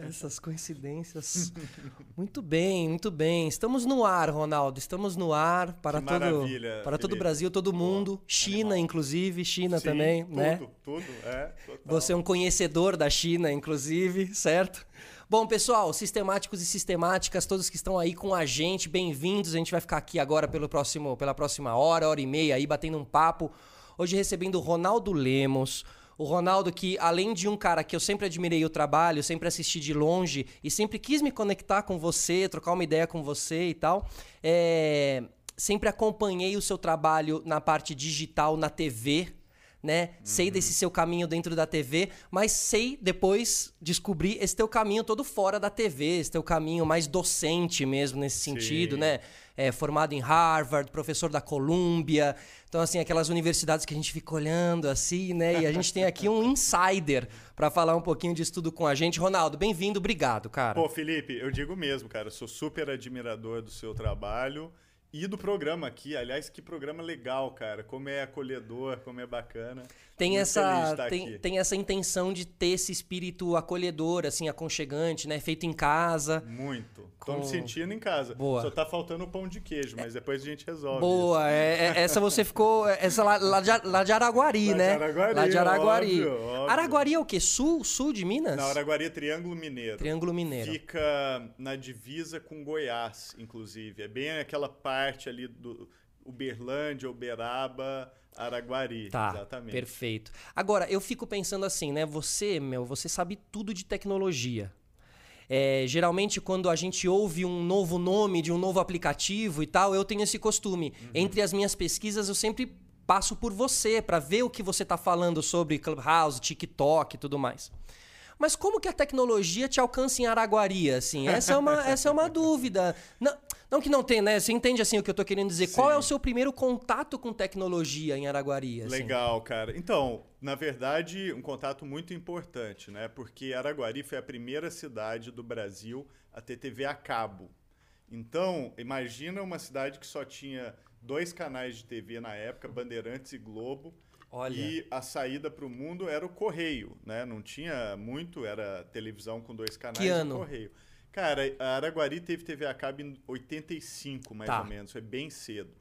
Essas coincidências. Muito bem, muito bem. Estamos no ar, Ronaldo. Estamos no ar para Que todo para todo o. Brasil, todo mundo, China animal. inclusive, China Sim, também, tudo, né? Tudo, é. Total. Você é um conhecedor da China, inclusive, certo? Bom, pessoal, sistemáticos e sistemáticas, todos que estão aí com a gente, bem-vindos. A gente vai ficar aqui agora pelo próximo, pela próxima hora, hora e meia aí, batendo um papo. Hoje recebendo o Ronaldo Lemos. O Ronaldo, que além de um cara que eu sempre admirei o trabalho, sempre assisti de longe e sempre quis me conectar com você, trocar uma ideia com você e tal, é, sempre acompanhei o seu trabalho na parte digital, na TV, né? Sei desse seu caminho dentro da TV, mas sei depois descobrir esse teu caminho todo fora da TV, esse teu caminho mais docente mesmo nesse sentido, Sim. né? É, formado em Harvard, professor da Columbia. Então, assim, aquelas universidades que a gente fica olhando assim, né? E a gente tem aqui um insider para falar um pouquinho disso tudo com a gente. Ronaldo, bem-vindo, obrigado, cara. Pô, Felipe, eu digo mesmo, cara, sou super admirador do seu trabalho e do programa aqui. Aliás, que programa legal, cara. Como é acolhedor, como é bacana. Tem Muito de essa, tem, aqui. tem essa intenção de ter esse espírito acolhedor, assim, aconchegante, né? Feito em casa. Muito. Tô Com- me sentindo em casa. Boa. Só tá faltando o pão de queijo, mas depois a gente resolve. Boa, é- é- essa você ficou. Essa lá, lá de, lá de Araguari, Lá de né? Araguari, lá de Araguari. óbvio, óbvio. Araguari é o quê? Sul? Sul de Minas? Na Araguari é Triângulo Mineiro. Triângulo Mineiro. Fica na divisa com Goiás, inclusive. É bem aquela parte ali do Uberlândia, Uberaba, Araguari. Tá, Exatamente. perfeito. Agora, eu fico pensando assim, né? Você, meu, você sabe tudo de tecnologia. É, geralmente, quando a gente ouve um novo nome de um novo aplicativo e tal, eu tenho esse costume. Uhum. Entre as minhas pesquisas, eu sempre passo por você para ver o que você está falando sobre Clubhouse, TikTok e tudo mais. Mas como que a tecnologia te alcança em Araguari, assim? Essa é uma, essa é uma dúvida. Não, não que não tem, né? Você entende, assim, o que eu tô querendo dizer. Qual é o Sim. seu primeiro contato com tecnologia em Araguari? assim? Legal, cara. Então, na verdade, um contato muito importante, né? Porque Araguari foi a primeira cidade do Brasil a ter TV a cabo. Então, imagina uma cidade que só tinha dois canais de TV na época, Bandeirantes e Globo. Olha. E a saída para o mundo era o correio, né? Não tinha muito, era televisão com dois canais Que e ano? Cara, a Araguari teve TV a cabo em 85, mais Tá. ou menos, foi bem cedo.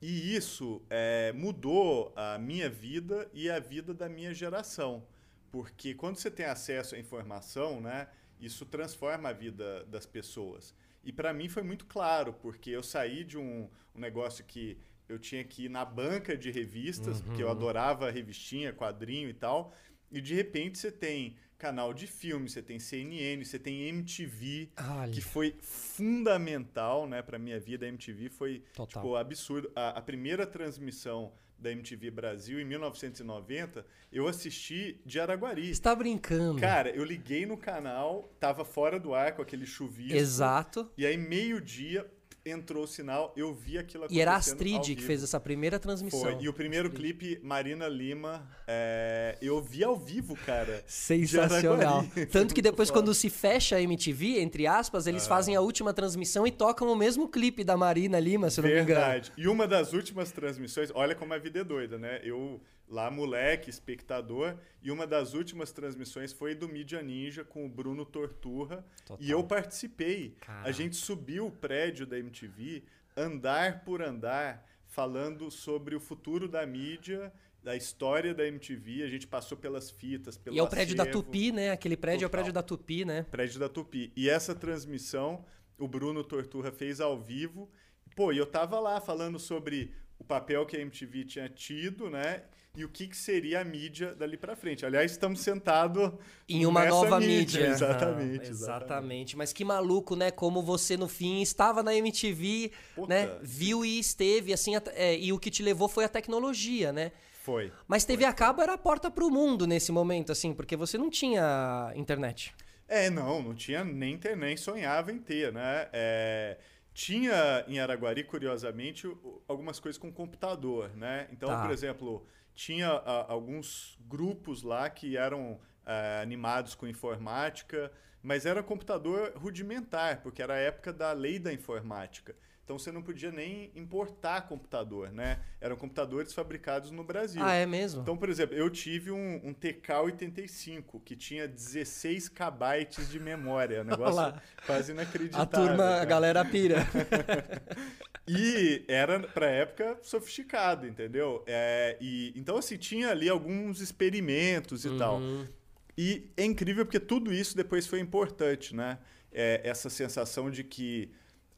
E isso é, mudou a minha vida e a vida da minha geração. Porque quando você tem acesso à informação, né, isso transforma a vida das pessoas. E para mim foi muito claro, porque eu saí de um, um negócio que eu tinha que ir na banca de revistas, porque eu adorava revistinha, quadrinho e tal, e de repente você tem canal de filme, você tem CNN, você tem MTV, Olha. que foi fundamental, né, para minha vida. A MTV foi Total. tipo absurdo. A, a primeira transmissão da MTV Brasil em 1990, eu assisti de Araguari. Você tá brincando. Cara, eu liguei no canal, tava fora do ar com aquele chuvisco. Exato. E aí meio-dia entrou o sinal, eu vi aquilo acontecendo E era a Astrid que fez essa primeira transmissão. Foi. E o primeiro clipe, Marina Lima, é, eu vi ao vivo, cara. Sensacional. Tanto que depois, quando se fecha a MTV, entre aspas, eles fazem a última transmissão e tocam o mesmo clipe da Marina Lima, se eu não me engano. Verdade. E uma das últimas transmissões, olha como a vida é doida, né? Eu lá moleque, espectador, e uma das últimas transmissões foi do Mídia Ninja com o Bruno Torturra, Total. e eu participei. Caraca. A gente subiu o prédio da MTV, andar por andar, falando sobre o futuro da mídia, da história da MTV, a gente passou pelas fitas, pelo E é o prédio da acervo. Tupi, né? Aquele prédio é o Total. prédio da Tupi, né? Prédio da Tupi. E essa transmissão, o Bruno Torturra fez ao vivo. Pô, e eu tava lá falando sobre o papel que a MTV tinha tido, né? E o que, que seria a mídia dali pra frente. Aliás, estamos sentados Em uma nessa nova mídia. Exatamente, Ah, exatamente. exatamente. Mas que maluco, né? Como você, no fim, estava na MTV, Puta, né? Viu e esteve, assim, é, e o que te levou foi a tecnologia, né? Foi. Mas TV a cabo era a porta pro mundo nesse momento, assim, porque você não tinha internet. É, não, não tinha nem ter, nem sonhava em ter, né? É, tinha em Araguari, curiosamente, o- algumas coisas com computador, né? Então, Tá. por exemplo, tinha a- alguns grupos lá que eram ah, animados com informática, mas era computador rudimentar, porque era a época da lei da informática. Então você não podia nem importar computador, né? Eram computadores fabricados no Brasil. Ah, é mesmo? Então, por exemplo, eu tive um, um TK-85 que tinha 16 KB de memória. Um negócio quase inacreditável. A turma, cara. a galera pira. e era, pra época, sofisticado, entendeu? É, e, então, assim, tinha ali alguns experimentos e uhum. tal. E é incrível porque tudo isso depois foi importante, né? É, essa sensação de que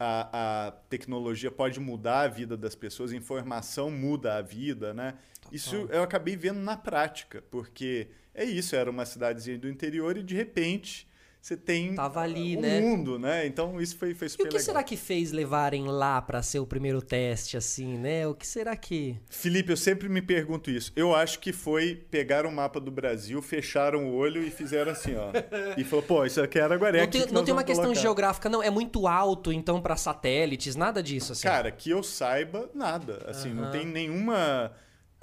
a, a, tecnologia pode mudar a vida das pessoas, a informação muda a vida, né? Total. Isso eu acabei vendo na prática, porque é isso, era uma cidadezinha do interior e de repente você tem Tava ali, o né? mundo, né? Então isso foi, foi super E o que legal. será que fez levarem lá para ser o primeiro teste, assim, né? O que será que... Felipe, eu sempre me pergunto isso. Eu acho que foi pegar o um mapa do Brasil, fecharam o olho e fizeram assim, ó. e falou, pô, isso aqui é Araguaré. Não tem, que não tem uma questão colocar. geográfica, não. É muito alto, então, para satélites, nada disso, assim. Cara, que eu saiba, nada. Assim, não tem nenhuma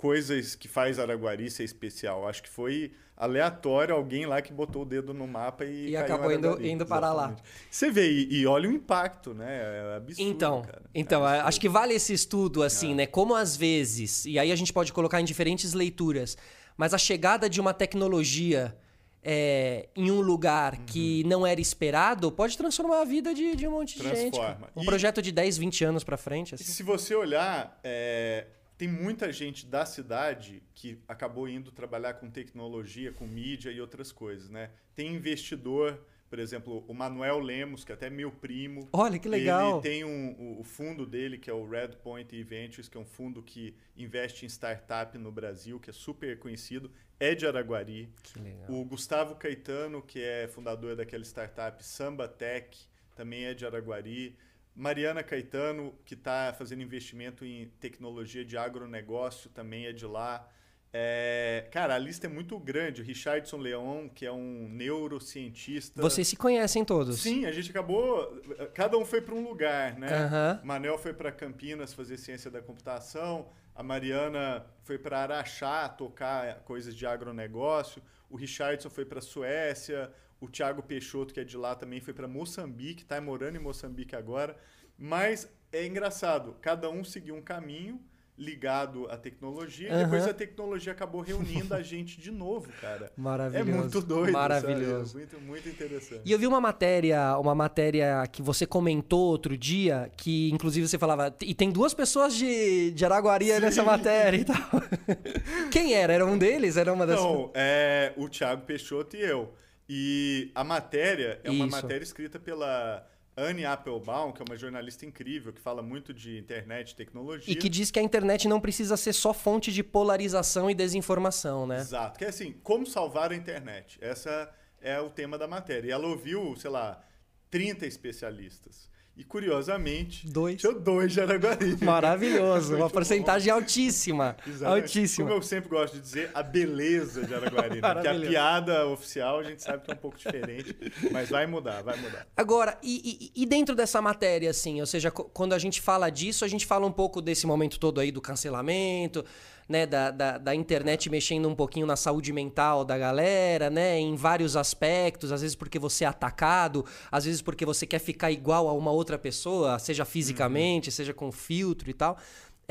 coisa que faz Araguari ser especial. Acho que foi aleatório alguém lá que botou o dedo no mapa e, e acabou indo, indo para lá. Você vê, e, e, olha o impacto, né? É absurdo. Então, cara. então é absurdo. acho que vale esse estudo, assim, é. né? Como às vezes, e aí a gente pode colocar em diferentes leituras, mas a chegada de uma tecnologia. É, em um lugar uhum. que não era esperado, pode transformar a vida de, de um monte de Transforma. gente. Um e, projeto de 10, 20 anos para frente. Assim. se você olhar, é, tem muita gente da cidade que acabou indo trabalhar com tecnologia, com mídia e outras coisas, né? Tem investidor, por exemplo, o Manuel Lemos, que é até meu primo. Olha que legal. Ele tem um, o fundo dele, que é o Red Point Ventures, que é um fundo que investe em startup no Brasil, que é super conhecido, é de Araguari. Que legal. O Gustavo Caetano, que é fundador daquela startup Samba Tech, também é de Araguari. Mariana Caetano, que está fazendo investimento em tecnologia de agronegócio, também é de lá. É, cara, a lista é muito grande. O Richardson Leon, que é um neurocientista. Vocês se conhecem todos? Sim, a gente acabou. Cada um foi para um lugar, né? Uhum. Manel foi para Campinas fazer ciência da computação. A Mariana foi para Araxá tocar coisas de agronegócio. O Richardson foi para Suécia. O Thiago Peixoto, que é de lá, também foi para Moçambique, está morando em Moçambique agora. Mas é engraçado, cada um seguiu um caminho ligado à tecnologia, uhum. e depois a tecnologia acabou reunindo a gente de novo, cara. Maravilhoso. É muito doido, Maravilhoso. Muito, muito interessante. E eu vi uma matéria, uma matéria que você comentou outro dia, que inclusive você falava, e tem duas pessoas de, de Araguari nessa matéria e tal. Quem era? Era um deles? Era uma das... Não, é o Thiago Peixoto e eu. E a matéria é uma Isso. matéria escrita pela Anne Applebaum, que é uma jornalista incrível, que fala muito de internet e tecnologia. E que diz que a internet não precisa ser só fonte de polarização e desinformação, né? Exato. Que é assim, como salvar a internet? Essa é o tema da matéria. E ela ouviu, sei lá, 30 especialistas. E curiosamente, dois. tinha dois de Araguari. Maravilhoso, uma porcentagem altíssima. Exatamente. Altíssima. Como eu sempre gosto de dizer, a beleza de Araguari. né? Porque a piada oficial a gente sabe que é um pouco diferente, mas vai mudar, vai mudar. Agora, e, e, e, dentro dessa matéria, assim, ou seja, quando a gente fala disso, a gente fala um pouco desse momento todo aí do cancelamento, né, da, da, da, internet mexendo um pouquinho na saúde mental da galera, né, em vários aspectos, às vezes porque você é atacado, às vezes porque você quer ficar igual a uma outra pessoa, seja fisicamente, uhum. seja com filtro e tal.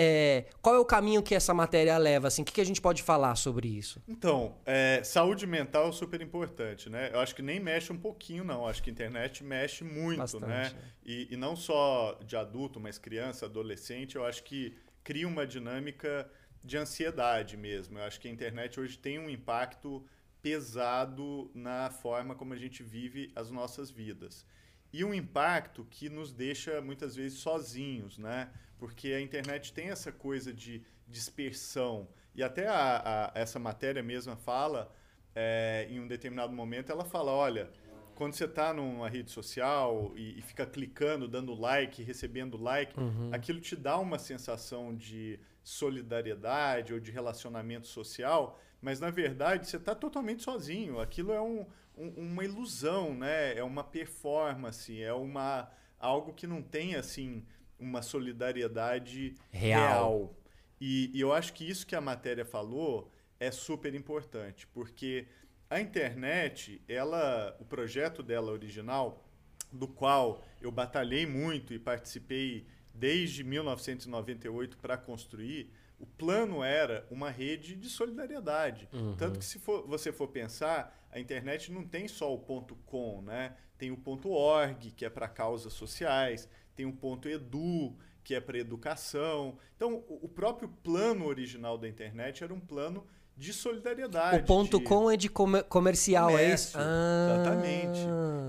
É, qual é o caminho que essa matéria leva? Assim, o que, que a gente pode falar sobre isso? Então, é, saúde mental é super importante, né? Eu acho que nem mexe um pouquinho, não. Eu acho que a internet mexe muito, Bastante, né? É. E, e não só de adulto, mas criança, adolescente. Eu acho que cria uma dinâmica de ansiedade mesmo. Eu acho que a internet hoje tem um impacto pesado na forma como a gente vive as nossas vidas. E um impacto que nos deixa muitas vezes sozinhos, né? Porque a internet tem essa coisa de dispersão. E até a, a, essa matéria mesma fala, é, em um determinado momento, ela fala: olha, quando você está numa rede social e, e, fica clicando, dando like, recebendo like, uhum. aquilo te dá uma sensação de solidariedade ou de relacionamento social, mas na verdade você está totalmente sozinho. Aquilo é um, um, uma ilusão, né? É uma performance, é uma algo que não tem assim uma solidariedade real. real. E, e eu acho que isso que a matéria falou é super importante, porque a internet, ela, o projeto dela original, do qual eu batalhei muito e participei desde 1998 para construir, o plano era uma rede de solidariedade. Uhum. Tanto que se for, você for pensar, a internet não tem só o ponto .com, né? Tem o ponto .org, que é para causas sociais, tem o ponto .edu, que é para educação. Então, o próprio plano original da internet era um plano de solidariedade. O ponto de... com é de comercial, Comércio, é isso? Ah. Exatamente.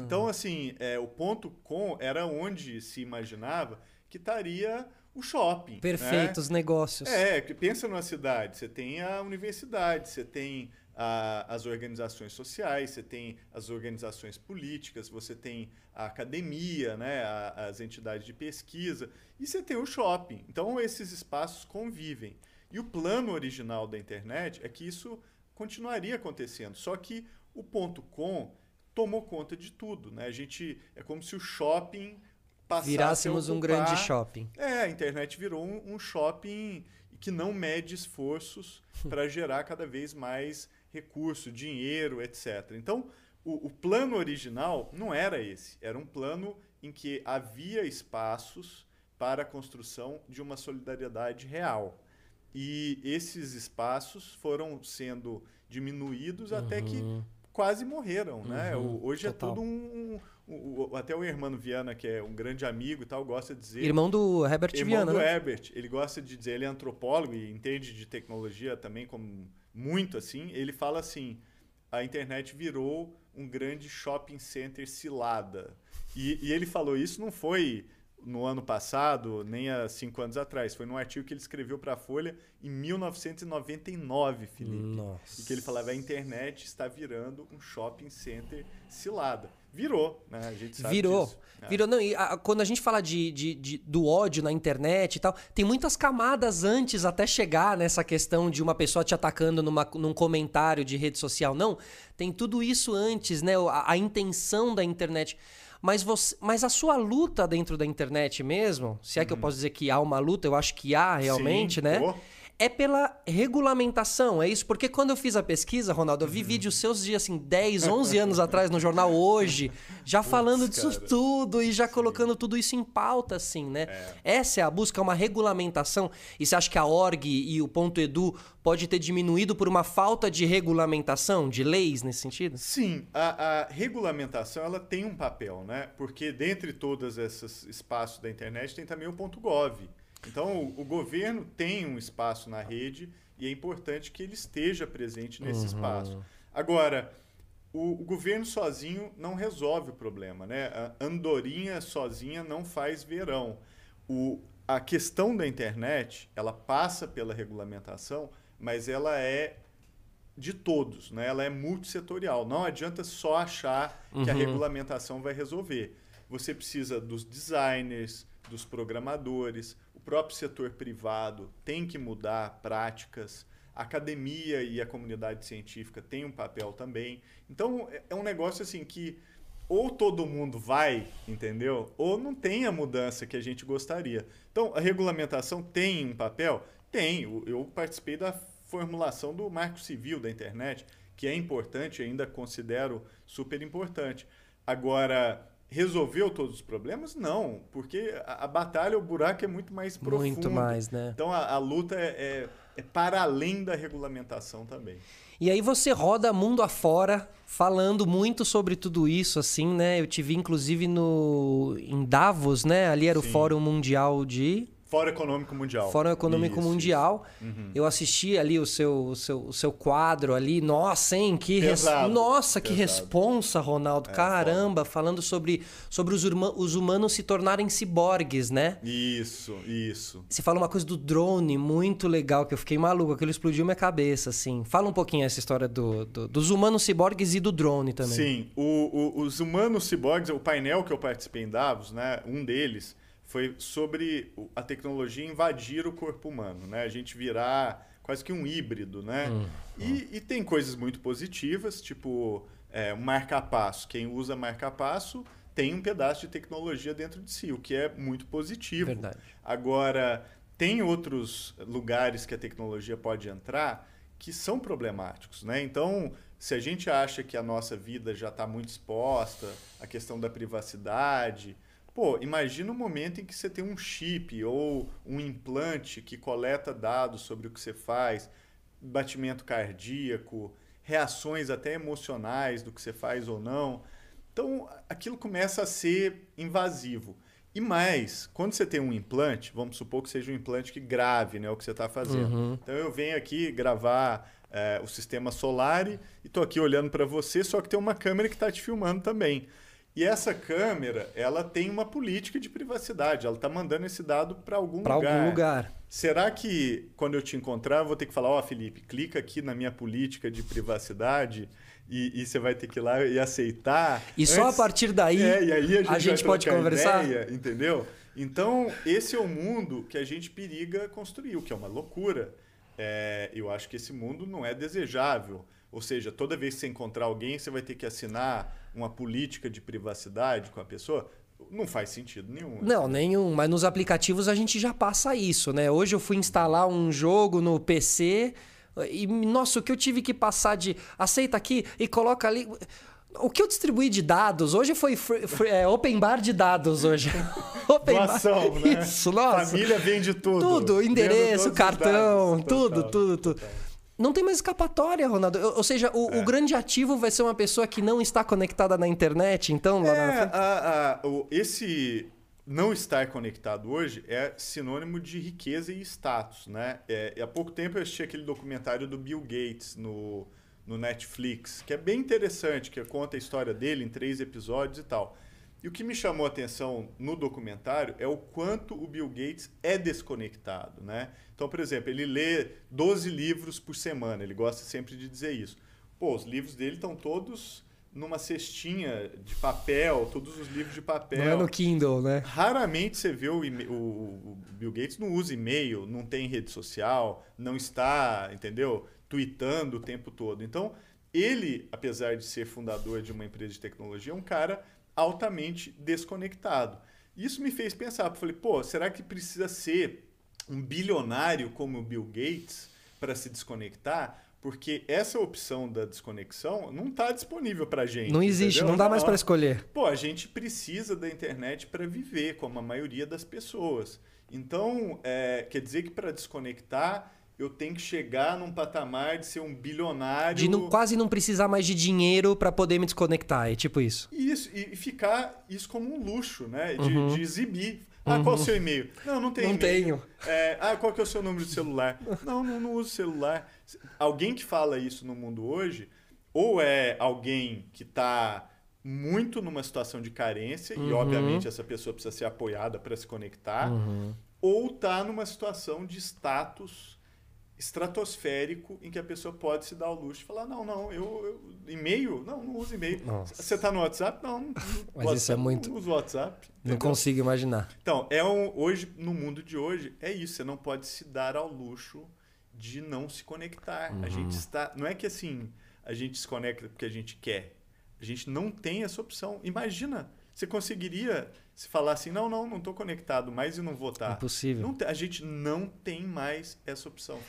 Então, assim, é, o ponto com era onde se imaginava que estaria o shopping. Perfeito, né? os negócios. É, que pensa numa cidade, você tem a universidade, você tem a, as organizações sociais, você tem as organizações políticas, você tem a academia, né, a, as entidades de pesquisa, e você tem o shopping. Então, esses espaços convivem. E o plano original da internet é que isso continuaria acontecendo, só que o ponto .com tomou conta de tudo, né? A gente é como se o shopping virássemos ocupar, um grande shopping. É, a internet virou um, um shopping que não mede esforços para gerar cada vez mais recurso, dinheiro, etc. Então, o, o plano original não era esse, era um plano em que havia espaços para a construção de uma solidariedade real. E esses espaços foram sendo diminuídos uhum. até que uhum. quase morreram, né? uhum. Hoje é Total. é tudo um, um, até o Hermano Viana, que é um grande amigo e tal, gosta de dizer. Irmão do Herbert irmão Viana. Irmão do né? Herbert. Ele gosta de dizer, ele é antropólogo e entende de tecnologia também como muito assim. Ele fala assim: a internet virou um grande shopping center cilada. E, e ele falou isso não foi no ano passado, nem há cinco anos atrás. Foi num artigo que ele escreveu para a Folha em 1999, Felipe. Nossa. E que ele falava a internet está virando um shopping center cilada. Virou, né? A gente sabe Virou. Disso. É. Virou. Não, e a, quando a gente fala de, de, de, do ódio na internet e tal, tem muitas camadas antes até chegar nessa questão de uma pessoa te atacando numa, num comentário de rede social. Não, tem tudo isso antes, né? A, a intenção da internet. Mas, você, mas a sua luta dentro da internet mesmo, se é que eu uhum. posso dizer que há uma luta, eu acho que há realmente, Sim, né? Pô é pela regulamentação, é isso? Porque quando eu fiz a pesquisa, Ronaldo, eu vi uhum. vídeos seus de assim 10, 11 anos atrás no jornal Hoje, já falando disso cara. tudo e já Sim. colocando tudo isso em pauta, assim, né? É. Essa é a busca, é uma regulamentação. E você acha que a org e o ponto .edu pode ter diminuído por uma falta de regulamentação, de leis nesse sentido? Sim, a, a regulamentação ela tem um papel, né? Porque dentre todos esses espaços da internet tem também o ponto .gov então, o, o, governo tem um espaço na rede e é importante que ele esteja presente nesse uhum. espaço. Agora, o, o, governo sozinho não resolve o problema, né? A andorinha sozinha não faz verão. O, a questão da internet, ela passa pela regulamentação, mas ela é de todos, né? ela é multissetorial. Não adianta só achar uhum. que a uhum. regulamentação vai resolver. Você precisa dos designers, dos programadores, próprio setor privado tem que mudar práticas, a academia e a comunidade científica têm um papel também. Então, é, é um negócio assim que ou todo mundo vai, entendeu? Ou não tem a mudança que a gente gostaria. Então, a regulamentação tem um papel? Tem. Eu participei da formulação do Marco Civil da internet, que é importante, ainda considero super importante. Agora, resolveu todos os problemas? Não, porque a, a, batalha, o buraco é muito mais profundo. Muito mais, né? Então a, a luta é, é, é, para além da regulamentação também. E aí você roda mundo afora falando muito sobre tudo isso, assim, né? Eu te vi inclusive no em Davos, né? Ali era Sim. o Fórum Mundial de Fórum Econômico Mundial. Fórum Econômico isso, Mundial. Isso. Uhum. Eu assisti ali o seu, o seu, o seu quadro ali. Nossa, hein? Que res... Nossa, Pesado. que responsa, Ronaldo. É, Caramba, falando sobre, sobre os, os humanos se tornarem ciborgues, né? Isso, isso. Você fala uma coisa do drone muito legal, que eu fiquei maluco. Aquilo explodiu minha cabeça, assim. Fala um pouquinho essa história do, do dos humanos ciborgues e do drone também. Sim, o, o, os humanos ciborgues, o painel que eu participei em Davos, né? Um deles foi sobre a tecnologia invadir o corpo humano, né? A gente virar quase que um híbrido, né? Hum, e, hum. e, tem coisas muito positivas, tipo é, marca-passo. Quem usa marca-passo tem um pedaço de tecnologia dentro de si, o que é muito positivo. Verdade. Agora, tem outros lugares que a tecnologia pode entrar que são problemáticos, né? Então, se a gente acha que a nossa vida já está muito exposta, a questão da privacidade, Pô, imagina o momento em que você tem um chip ou um implante que coleta dados sobre o que você faz, batimento cardíaco, reações até emocionais do que você faz ou não. Então, aquilo começa a ser invasivo. E mais, quando você tem um implante, vamos supor que seja um implante que grave né, o que você está fazendo. Uhum. Então, eu venho aqui gravar é, o sistema solar e estou aqui olhando para você, só que tem uma câmera que está te filmando também. E essa câmera, ela tem uma política de privacidade. Ela está mandando esse dado para algum pra lugar. Para algum lugar. Será que quando eu te encontrar, eu vou ter que falar, ó, oh, Felipe, clica aqui na minha política de privacidade e, e, você vai ter que ir lá e aceitar. E Antes, só a partir daí, é, a gente, a gente pode conversar? Ideia, entendeu? Então, esse é o mundo que a gente periga construir, o que é uma loucura. É, eu acho que esse mundo não é desejável. Ou seja, toda vez que você encontrar alguém, você vai ter que assinar uma política de privacidade com a pessoa. Não faz sentido nenhum. Não, nenhum. Mas nos aplicativos a gente já passa isso, né? Hoje eu fui instalar um jogo no PC e, nossa, o que eu tive que passar de aceita aqui e coloca ali. O que eu distribuí de dados hoje foi free, free, é, open bar de dados hoje. open Doação, bar. né? Isso, nossa. Família vende tudo. Tudo, endereço, cartão, tudo, total, tudo, tudo. Total não tem mais escapatória, Ronaldo. Ou seja, o, é. o, grande ativo vai ser uma pessoa que não está conectada na internet, então... Lá é, na... a, a, o, esse não estar conectado hoje é sinônimo de riqueza e status, né? É, há pouco tempo eu assisti aquele documentário do Bill Gates no, no Netflix, que é bem interessante, que conta a história dele em três episódios e tal. E o que me chamou a atenção no documentário é o quanto o Bill Gates é desconectado, né? Então, por exemplo, ele lê 12 livros por semana, ele gosta sempre de dizer isso. Pô, os livros dele estão todos numa cestinha de papel, todos os livros de papel. Não é no Kindle, né? Raramente você vê o, o, o Bill Gates não usa e-mail, não tem rede social, não está, entendeu? Tweetando o tempo todo. Então, ele, apesar de ser fundador de uma empresa de tecnologia, é um cara altamente desconectado. Isso me fez pensar, eu falei, pô, será que precisa ser um bilionário como o Bill Gates para se desconectar? Porque essa opção da desconexão não está disponível para gente. Não existe, entendeu? não dá mais para escolher. Pô, a gente precisa da internet para viver, como a maioria das pessoas. Então, é, quer dizer que para desconectar eu tenho que chegar num patamar de ser um bilionário. De não, quase não precisar mais de dinheiro para poder me desconectar. É tipo isso. Isso, e ficar isso como um luxo, né? De, uhum. de exibir. Ah, uhum. qual é o seu e-mail? Não, não tenho. Não tenho. É, ah, qual que é o seu número de celular? não, não, não uso celular. Alguém que fala isso no mundo hoje, ou é alguém que está muito numa situação de carência, uhum. e obviamente essa pessoa precisa ser apoiada para se conectar, uhum. ou está numa situação de status estratosférico em que a pessoa pode se dar ao luxo e falar: não, não, eu, eu e-mail? Não, não uso e-mail. Você está no WhatsApp? Não, não Mas WhatsApp, isso é muito. Não uso WhatsApp. Entendeu? Não consigo imaginar. Então, é um, hoje, no mundo de hoje, é isso. Você não pode se dar ao luxo de não se conectar. Uhum. A gente está. Não é que assim a gente se conecta porque a gente quer. A gente não tem essa opção. Imagina, você conseguiria se falar assim, não, não, não estou conectado mais e não votar. Impossível. Não, a gente não tem mais essa opção.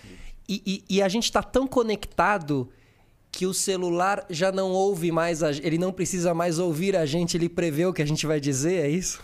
E, e, e a gente está tão conectado que o celular já não ouve mais, a, ele não precisa mais ouvir a gente, ele prevê o que a gente vai dizer, é isso?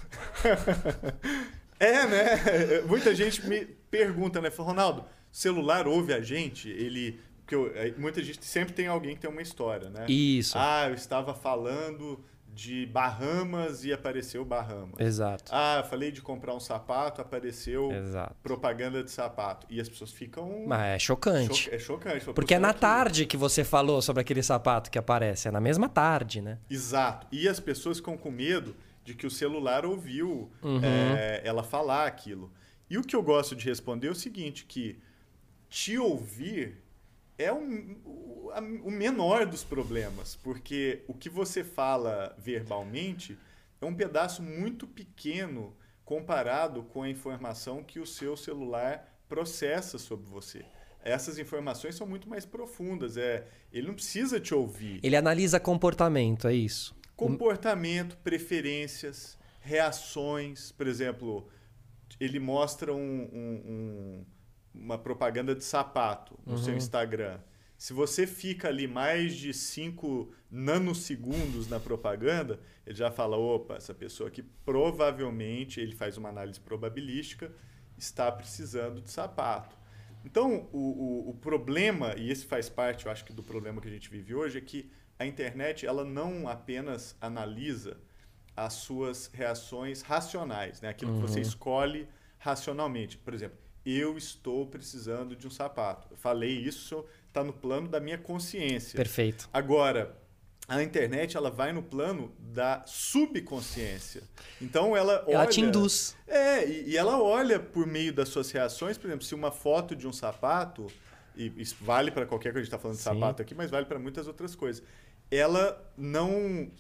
é, né? Muita gente me pergunta, né? Ronaldo, celular ouve a gente? Ele porque eu, muita gente sempre tem alguém que tem uma história, né? Isso. Ah, eu estava falando de Bahamas e apareceu Bahamas. Exato. Ah, falei de comprar um sapato, apareceu Exato. propaganda de sapato. E as pessoas ficam. Mas é chocante. Cho... É chocante. Porque é na aqui. tarde que você falou sobre aquele sapato que aparece. É na mesma tarde, né? Exato. E as pessoas ficam com medo de que o celular ouviu uhum. é, ela falar aquilo. E o que eu gosto de responder é o seguinte: que te ouvir é o, o menor dos problemas, porque o que você fala verbalmente é um pedaço muito pequeno comparado com a informação que o seu celular processa sobre você. Essas informações são muito mais profundas. É, ele não precisa te ouvir. Ele analisa comportamento, é isso. Comportamento, preferências, reações. Por exemplo, ele mostra um, um uma propaganda de sapato no uhum. seu Instagram Se você fica ali mais de 5 nanosegundos na propaganda, ele já fala: opa, essa pessoa aqui provavelmente, ele faz uma análise probabilística, está precisando de sapato. Então, o, o, o, problema, e esse faz parte, eu acho que do problema que a gente vive hoje, é que a internet ela não apenas analisa as suas reações racionais, né? aquilo uhum. que você uhum. escolhe racionalmente. Por exemplo, eu estou precisando de um sapato. Eu falei isso, está no plano da minha consciência. Perfeito. Agora, a internet ela vai no plano da subconsciência. Então ela olha. Ela te induz. É, e, e, ela olha por meio das suas reações, por exemplo, se uma foto de um sapato, e isso vale para qualquer coisa, a gente está falando de Sim. sapato aqui, mas vale para muitas outras coisas. Ela não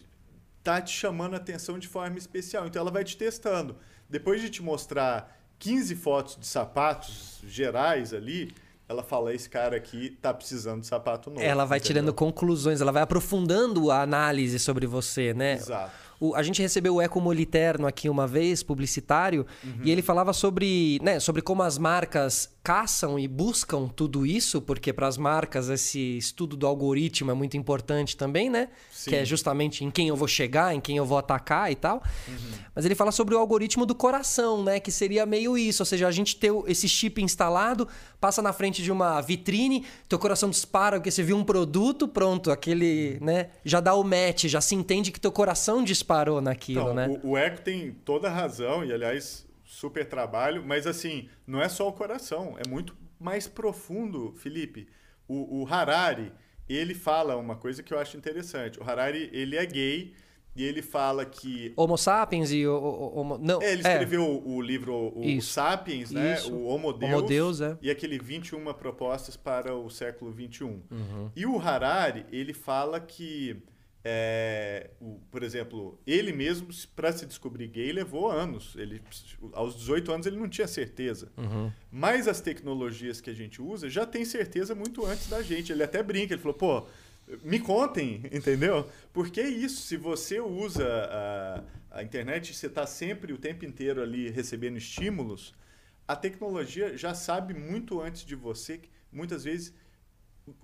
tá te chamando a atenção de forma especial. Então ela vai te testando. Depois de te mostrar 15 fotos de sapatos gerais ali, ela fala: esse cara aqui tá precisando de sapato novo. Ela vai entendeu? tirando conclusões, ela vai aprofundando a análise sobre você, né? Exato. O, a gente recebeu o Eco Moliterno aqui uma vez, publicitário, uhum. e ele falava sobre, né, sobre como as marcas caçam e buscam tudo isso, porque para as marcas esse estudo do algoritmo é muito importante também, né? Sim. Que é justamente em quem eu vou chegar, em quem eu vou atacar e tal. Uhum. Mas ele fala sobre o algoritmo do coração, né? Que seria meio isso, ou seja, a gente ter esse chip instalado, passa na frente de uma vitrine, teu coração dispara porque você viu um produto, pronto, aquele, né? Já dá o match, já se entende que teu coração disparou naquilo, então, né? O, o Eco tem toda a razão, e aliás, super trabalho, mas assim, não é só o coração, é muito mais profundo, Felipe. O, o Harari, ele fala uma coisa que eu acho interessante. O Harari, ele é gay e ele fala que... Homo sapiens e o... o, o não, é, ele escreveu é. o, livro o, Sapiens, né? Isso. O Homo Deus, Homo Deus é. e aquele 21 propostas para o século 21. Uhum. E o Harari, ele fala que é, o, por exemplo, ele mesmo, para se descobrir gay, levou anos. Ele, aos 18 anos ele não tinha certeza. Uhum. Mas as tecnologias que a gente usa já tem certeza muito antes da gente. Ele até brinca, ele falou, pô, me contem, entendeu? Porque é isso, se você usa a, a internet, você está sempre o tempo inteiro ali recebendo estímulos, a tecnologia já sabe muito antes de você, muitas vezes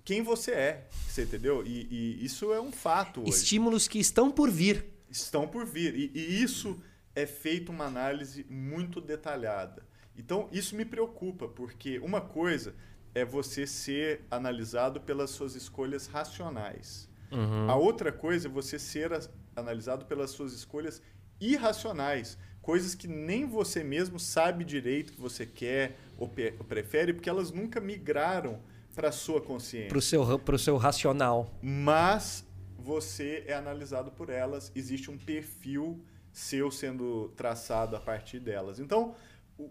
quem você é, você entendeu? E, e isso é um fato. Hoje. Estímulos que estão por vir. Estão por vir. E, e isso é feito uma análise muito detalhada. Então, isso me preocupa, porque uma coisa é você ser analisado pelas suas escolhas racionais. Uhum. A outra coisa é você ser analisado pelas suas escolhas irracionais, coisas que nem você mesmo sabe direito que você quer ou prefere, porque elas nunca migraram para sua consciência. Para o seu, pro seu racional. Mas você é analisado por elas, existe um perfil seu sendo traçado a partir delas. Então,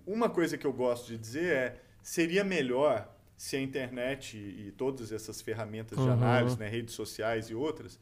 uma coisa que eu gosto de dizer é: seria melhor se a internet e todas essas ferramentas de uhum. análise, né, redes sociais e outras,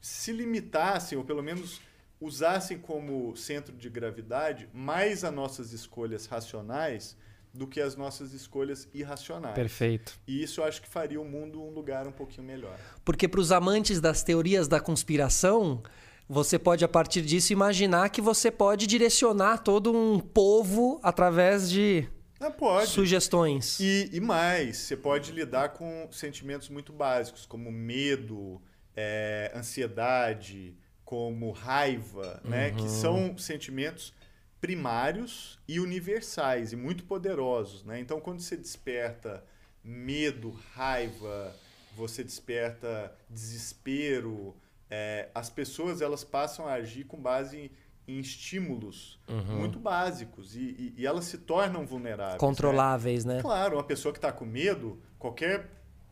se limitassem, ou pelo menos usassem como centro de gravidade mais as nossas escolhas racionais do que as nossas escolhas irracionais. Perfeito. E isso eu acho que faria o mundo um lugar um pouquinho melhor. Porque para os amantes das teorias da conspiração, você pode, a partir disso, imaginar que você pode direcionar todo um povo através de ah, pode. sugestões. E, e, mais, você pode lidar com sentimentos muito básicos, como medo, é, ansiedade, como raiva, uhum. né? que uhum. são sentimentos primários e universais e muito poderosos. Né? Então, quando você desperta medo, raiva, você desperta desespero, é, as pessoas elas passam a agir com base em, em estímulos uhum. muito básicos e, e, e, elas se tornam vulneráveis. Controláveis, né? né? Claro, uma pessoa que está com medo, qualquer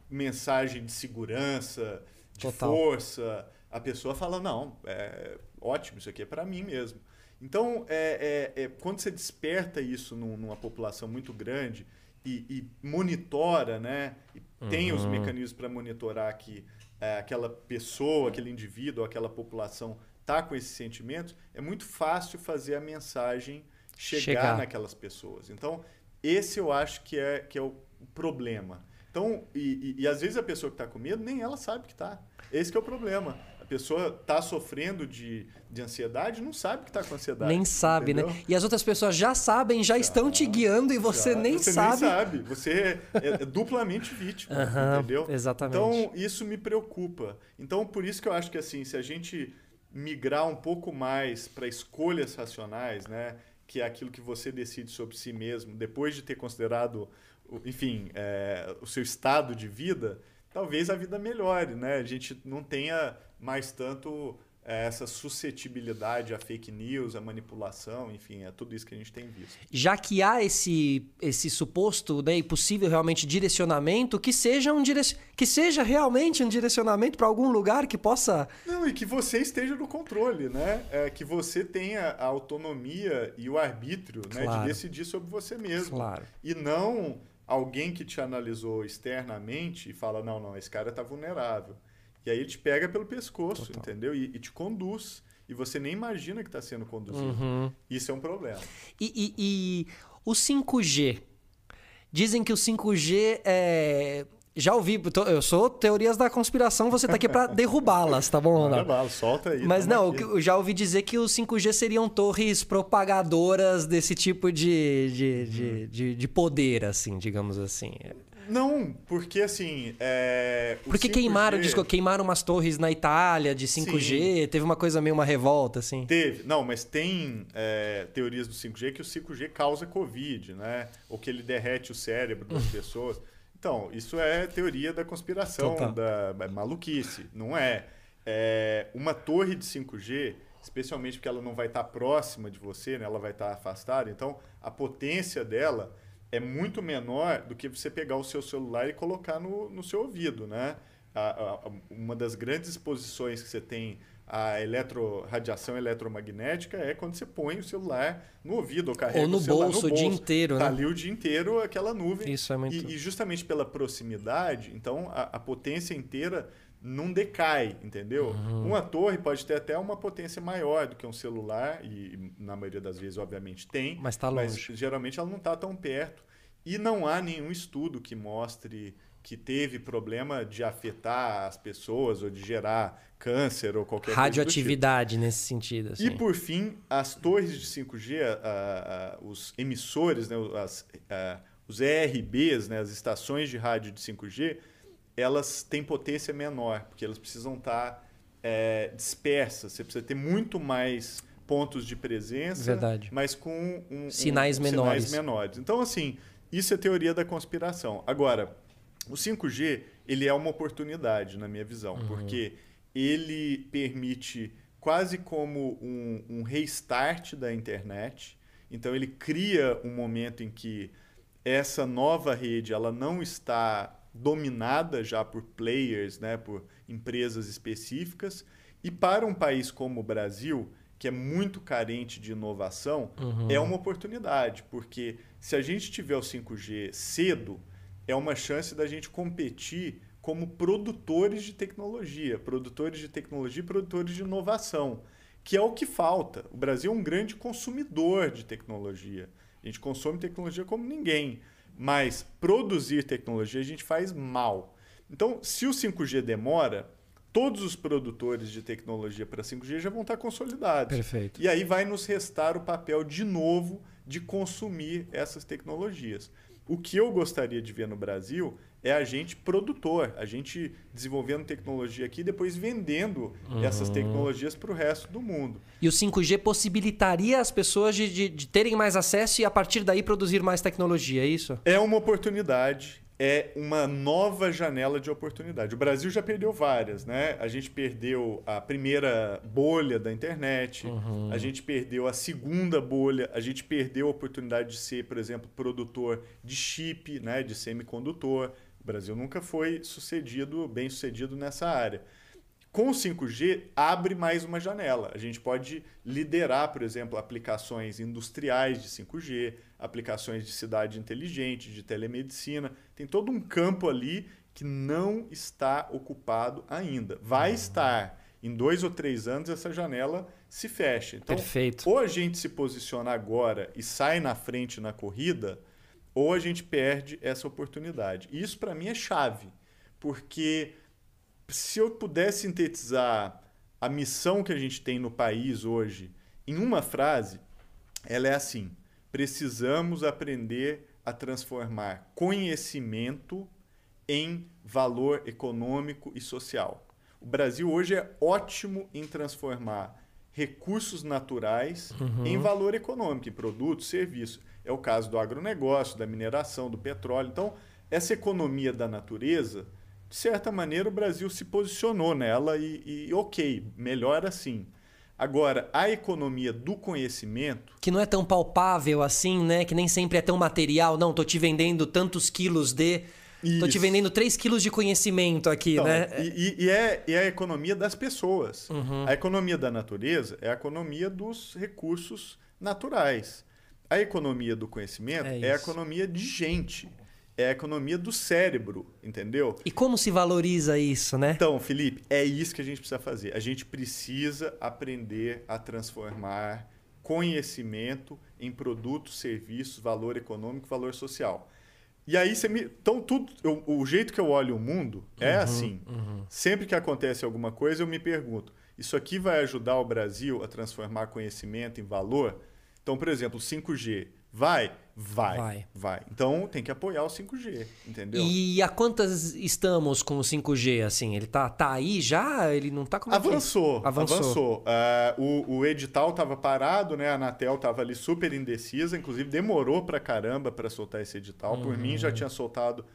mensagem de segurança, de Total. força, a pessoa fala: não, é ótimo, isso aqui é para mim mesmo. Então, é, é, é, quando você desperta isso num, numa população muito grande e, e monitora, né? E uhum. tem os uhum. mecanismos para monitorar que é, aquela pessoa, aquele indivíduo, aquela população está com esses sentimentos, é muito fácil fazer a mensagem chegar, chegar, naquelas pessoas. Então, esse eu acho que é, que é o problema. Então, e, e, e às vezes a pessoa que está com medo, nem ela sabe que está. Esse que é o problema pessoa está sofrendo de, de ansiedade não sabe que está com ansiedade. Nem sabe, né? entendeu? né? E as outras pessoas já sabem, já, estão te guiando e você Já, nem você sabe. nem sabe. Você é, é duplamente vítima, Aham, entendeu? exatamente. Então, isso me preocupa. Então, por isso que eu acho que assim, se a gente migrar um pouco mais para escolhas racionais, né, que é aquilo que você decide sobre si mesmo, depois de ter considerado, enfim, é, o seu estado de vida, talvez a vida melhore, né? A gente não tenha mais tanto é, essa suscetibilidade à fake news, à manipulação, enfim, é tudo isso que a gente tem visto. já que há esse, esse suposto né, e possível realmente direcionamento, que seja, um direc... que seja realmente um direcionamento para algum lugar que possa. Não, e que você esteja no controle, né? É, que você tenha a autonomia e o arbítrio né, Claro. de decidir sobre você mesmo. Claro. E não alguém que te analisou externamente e fala, não, não, esse cara tá vulnerável. E aí ele te pega pelo pescoço, Total. entendeu? E, e te conduz. E você nem imagina que está sendo conduzido. Uhum. Isso é um problema. E, e- e o 5G? Dizem que o 5G é. Já ouvi, eu sou teorias da conspiração, você tá aqui para derrubá-las, tá bom, Ronaldo? bala, solta aí. Mas não, aqui. eu já ouvi dizer que o 5G seriam torres propagadoras desse tipo de, de, de, de, de poder, assim, digamos assim. Não, porque assim. É, Porque 5G queimaram, que queimaram umas torres na Itália de 5G, teve uma coisa meio uma revolta, assim. Teve. Não, mas tem é, teorias do 5G que o 5G causa Covid, né? Ou que ele derrete o cérebro das pessoas. Então, isso é teoria da conspiração, Total. da é maluquice. Não é. É, Uma torre de 5G, especialmente porque ela não vai estar próxima de você, né? ela vai estar afastada, então a potência dela é muito menor do que você pegar o seu celular e colocar no, no seu ouvido, né? A- a- uma das grandes exposições que você tem à eletro, radiação eletromagnética é quando você põe o celular no ouvido ou carrega Ou no o celular bolso no o dia bolso. inteiro, Tá né? ali o dia inteiro aquela nuvem. Isso é muito. E, e justamente pela proximidade, então a, a potência inteira não decai, entendeu? Uhum. Uma torre pode ter até uma potência maior do que um celular, e na maioria das vezes, obviamente, tem. Mas tá Mas longe. geralmente ela não está tão perto. E não há nenhum estudo que mostre que teve problema de afetar as pessoas ou de gerar câncer ou qualquer tipo. Radioatividade nesse sentido, assim. E por fim, as torres de 5G, a- a- os emissores, né, as, a- os ERBs, né, as estações de rádio de 5G, elas têm potência menor, porque elas precisam estar é, dispersas. Você precisa ter muito mais pontos de presença, Verdade. mas com um- um- Sinais menores. sinais menores. Então, assim, isso é teoria da conspiração. Agora, o 5G, ele é uma oportunidade, na minha visão, Uhum. porque ele permite quase como um, um restart da internet. Então, ele cria um momento em que essa nova rede ela não está dominada já por players, né, por empresas específicas. E para um país como o Brasil, que é muito carente de inovação, Uhum. é uma oportunidade, porque se a gente tiver o 5G cedo, é uma chance da gente competir como produtores de tecnologia, produtores de tecnologia e produtores de inovação, que é o que falta. O Brasil é um grande consumidor de tecnologia. A gente consome tecnologia como ninguém, mas produzir tecnologia a gente faz mal. Então, se o 5G demora, todos os produtores de tecnologia para 5G já vão estar consolidados. Perfeito. E aí vai nos restar o papel de novo de consumir essas tecnologias. O que eu gostaria de ver no Brasil é a gente produtor, a gente desenvolvendo tecnologia aqui e depois vendendo essas tecnologias para o resto do mundo. E o 5G possibilitaria as pessoas de, de- de terem mais acesso e a partir daí produzir mais tecnologia, é isso? É uma oportunidade, é uma nova janela de oportunidade. O Brasil já perdeu várias, né? A gente perdeu a primeira bolha da internet, a gente perdeu a segunda bolha, a gente perdeu a oportunidade de ser, por exemplo, produtor de chip, né? De semicondutor. O Brasil nunca foi sucedido, bem sucedido nessa área. Com o 5G, abre mais uma janela. A gente pode liderar, por exemplo, aplicações industriais de 5G, aplicações de cidade inteligente, de telemedicina. Tem todo um campo ali que não está ocupado ainda. Vai estar. Em dois ou três anos, essa janela se fecha. Então, Perfeito. ou a gente se posiciona agora e sai na frente na corrida, ou a gente perde essa oportunidade. E isso, para mim, é chave. Porque se eu puder sintetizar a missão que a gente tem no país hoje, em uma frase, ela é assim: precisamos aprender a transformar conhecimento em valor econômico e social. O Brasil hoje é ótimo em transformar recursos naturais uhum. em valor econômico, em produtos, serviços. É o caso do agronegócio, da mineração, do petróleo. Então, essa economia da natureza, de certa maneira, o Brasil se posicionou nela e, e ok, melhor assim. Agora, a economia do conhecimento. Que não é tão palpável assim, né? Que nem sempre é tão material. Não, tô te vendendo tantos quilos de. Isso. Tô te vendendo 3 quilos de conhecimento aqui, então, né? E, e, é, é a economia das pessoas. Uhum. A economia da natureza é a economia dos recursos naturais. A economia do conhecimento é, é a economia de gente. É a economia do cérebro, entendeu? E como se valoriza isso, né? Então, Felipe, é isso que a gente precisa fazer. A gente precisa aprender a transformar conhecimento em produtos, serviços, valor econômico, valor social. E aí você me. Então, tudo. Eu, o jeito que eu olho o mundo é uhum, assim. Uhum. Sempre que acontece alguma coisa, eu me pergunto: isso aqui vai ajudar o Brasil a transformar conhecimento em valor? Então, por exemplo, 5G. Vai? Vai, vai. Vai. Então tem que apoiar o 5G, entendeu? E a quantas estamos com o 5G, assim? Ele tá, tá aí já? Ele não tá como é é? avançou, avançou. Avançou. Uh, o, o edital tava parado, né? A Anatel tava ali super indecisa. Inclusive demorou pra caramba para soltar esse edital. Uhum. Por mim já tinha soltado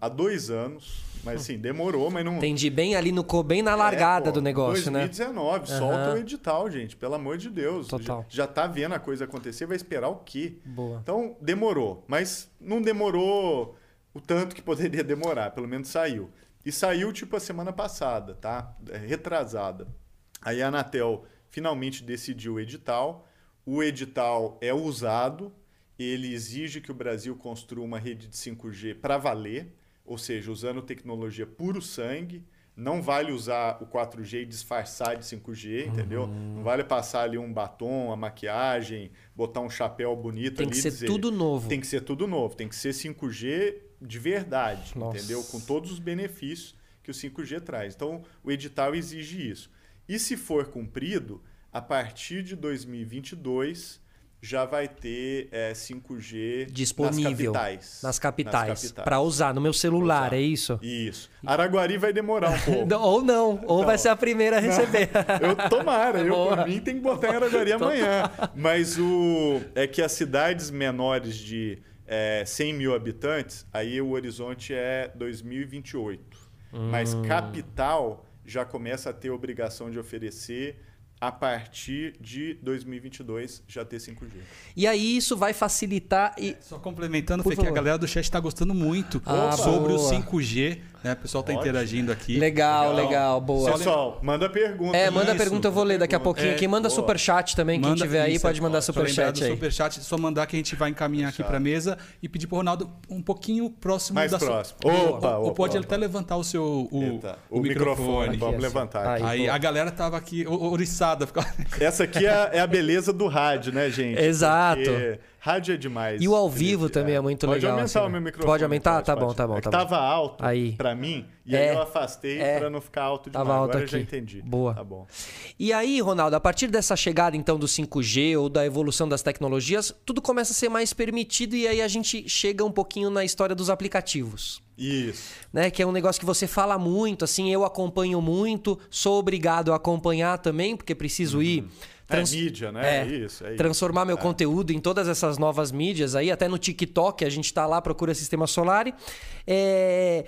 há, dois anos. Mas assim, demorou, mas não. Entendi bem ali no bem na largada é, pô, do negócio, 2019, né? 2019, solta uhum. o edital, gente. Pelo amor de Deus. Total. Já, já tá vendo a coisa acontecer, vai esperar o quê? Boa. Então, demorou. Mas não demorou o tanto que poderia demorar. Pelo menos saiu. E saiu, tipo, a semana passada, tá? É, retrasada. Aí a Anatel finalmente decidiu o edital. O edital é usado. Ele exige que o Brasil construa uma rede de 5G para valer ou seja, usando tecnologia puro sangue. Não vale usar o 4G e disfarçar de 5G, uhum. entendeu? Não vale passar ali um batom, uma maquiagem, botar um chapéu bonito Tem ali. Tem que ser dizer, tudo novo. Tem que ser tudo novo. Tem que ser 5G de verdade, Nossa. entendeu? Com todos os benefícios que o 5G traz. Então, o edital exige isso. E se for cumprido, a partir de 2022 já vai ter é, 5G disponível nas capitais. Nas capitais. Para usar no meu celular, é isso? Isso. Araguari vai demorar um pouco. ou não, ou não. vai ser a primeira a receber. eu tomara, eu por mim tenho que botar em Araguari amanhã. Mas o é que as cidades menores de é, 100 mil habitantes, aí o horizonte é 2028. Hum. Mas capital já começa a ter obrigação de oferecer a partir de 2022 já ter 5G. E aí isso vai facilitar e é, só complementando, Fê, que a galera do chat está gostando muito ah, sobre boa. o 5G, né? O pessoal está interagindo aqui. Legal, legal, legal boa. Pessoal, manda pergunta. É, manda isso. pergunta, eu vou ler daqui a pouquinho. É, Quem manda super chat também, manda, quem tiver aí pode mandar super chat aí. Super chat, só mandar que a gente vai encaminhar aqui para a mesa e pedir para o Ronaldo um pouquinho próximo Mais da próximo. Sua... Opa, ou, opa, pode opa. até levantar o seu o, o, o microfone. Vamos assim. levantar. Aí, aí a galera tava aqui oriçada, essa aqui é, é, a beleza do rádio, né, gente? Exato. Porque rádio é demais. E o ao vivo também é, é muito pode legal. Pode aumentar assim, o meu microfone. Pode aumentar? Pode, tá pode. bom, tá bom. É tá tava bom. alto aí. pra mim, e é, aí eu afastei é, pra não ficar alto demais. Tava alto Agora aqui. eu já entendi. Boa. Tá bom. E aí, Ronaldo, a partir dessa chegada então do 5G ou da evolução das tecnologias, tudo começa a ser mais permitido e aí a gente chega um pouquinho na história dos aplicativos. Isso. Né? Que é um negócio que você fala muito, assim, eu acompanho muito, sou obrigado a acompanhar também, porque preciso uhum. ir. Trans... É mídia, né? É, isso, é transformar isso. meu é. conteúdo em todas essas novas mídias aí, até no TikTok, a gente está lá, procura Sistema Solar. É...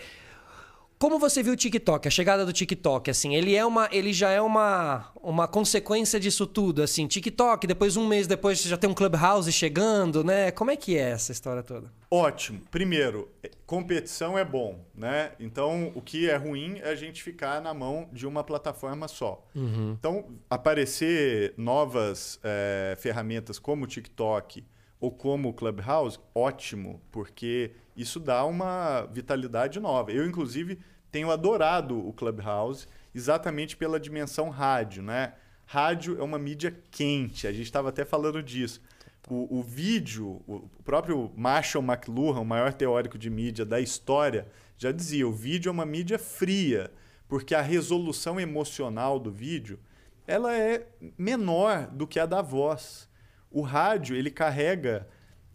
Como você viu o TikTok, a chegada do TikTok, assim, ele é uma, ele já é uma, uma consequência disso tudo, assim, TikTok, depois um mês depois você já tem um Clubhouse chegando, né? Como é que é essa história toda? Ótimo. Primeiro, é, competição é bom, né? Então, o que é ruim é a gente ficar na mão de uma plataforma só. Uhum. Então, aparecer novas é, ferramentas como o TikTok ou como o Clubhouse, ótimo, porque isso dá uma vitalidade nova. Eu, inclusive, tenho adorado o Clubhouse exatamente pela dimensão rádio, né? Rádio é uma mídia quente, a gente estava até falando disso. O, o, vídeo, o próprio Marshall McLuhan, o maior teórico de mídia da história, já dizia: o vídeo é uma mídia fria, porque a resolução emocional do vídeo ela é menor do que a da voz. O rádio, ele carrega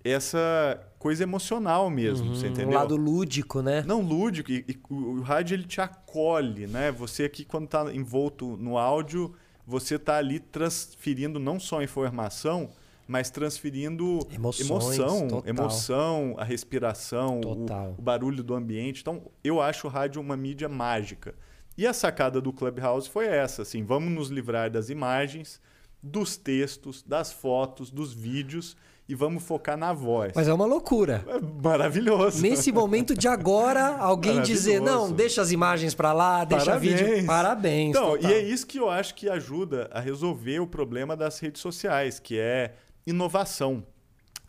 essa coisa emocional mesmo, uhum, você entendeu? O lado lúdico, né? Não, lúdico. E, e, o, o rádio, ele te acolhe, né? Você aqui, quando está envolto no áudio, você está ali transferindo não só informação, mas transferindo Emoções, emoção, total. emoção, a respiração, o, o, barulho do ambiente. Então, eu acho o rádio uma mídia mágica. E a sacada do Clubhouse foi essa, assim, vamos nos livrar das imagens, dos textos, das fotos, dos vídeos e vamos focar na voz. Mas é uma loucura. É maravilhoso. Nesse momento de agora, alguém dizer, não, deixa as imagens para lá, deixa Parabéns. vídeo. Parabéns. Então, total. e é isso que eu acho que ajuda a resolver o problema das redes sociais, que é inovação.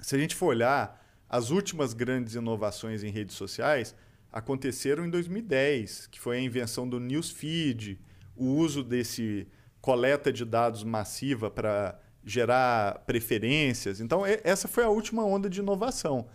Se a gente for olhar, as últimas grandes inovações em redes sociais aconteceram em 2010, que foi a invenção do newsfeed, o uso desse coleta de dados massiva para gerar preferências. Então, essa foi a última onda de inovação.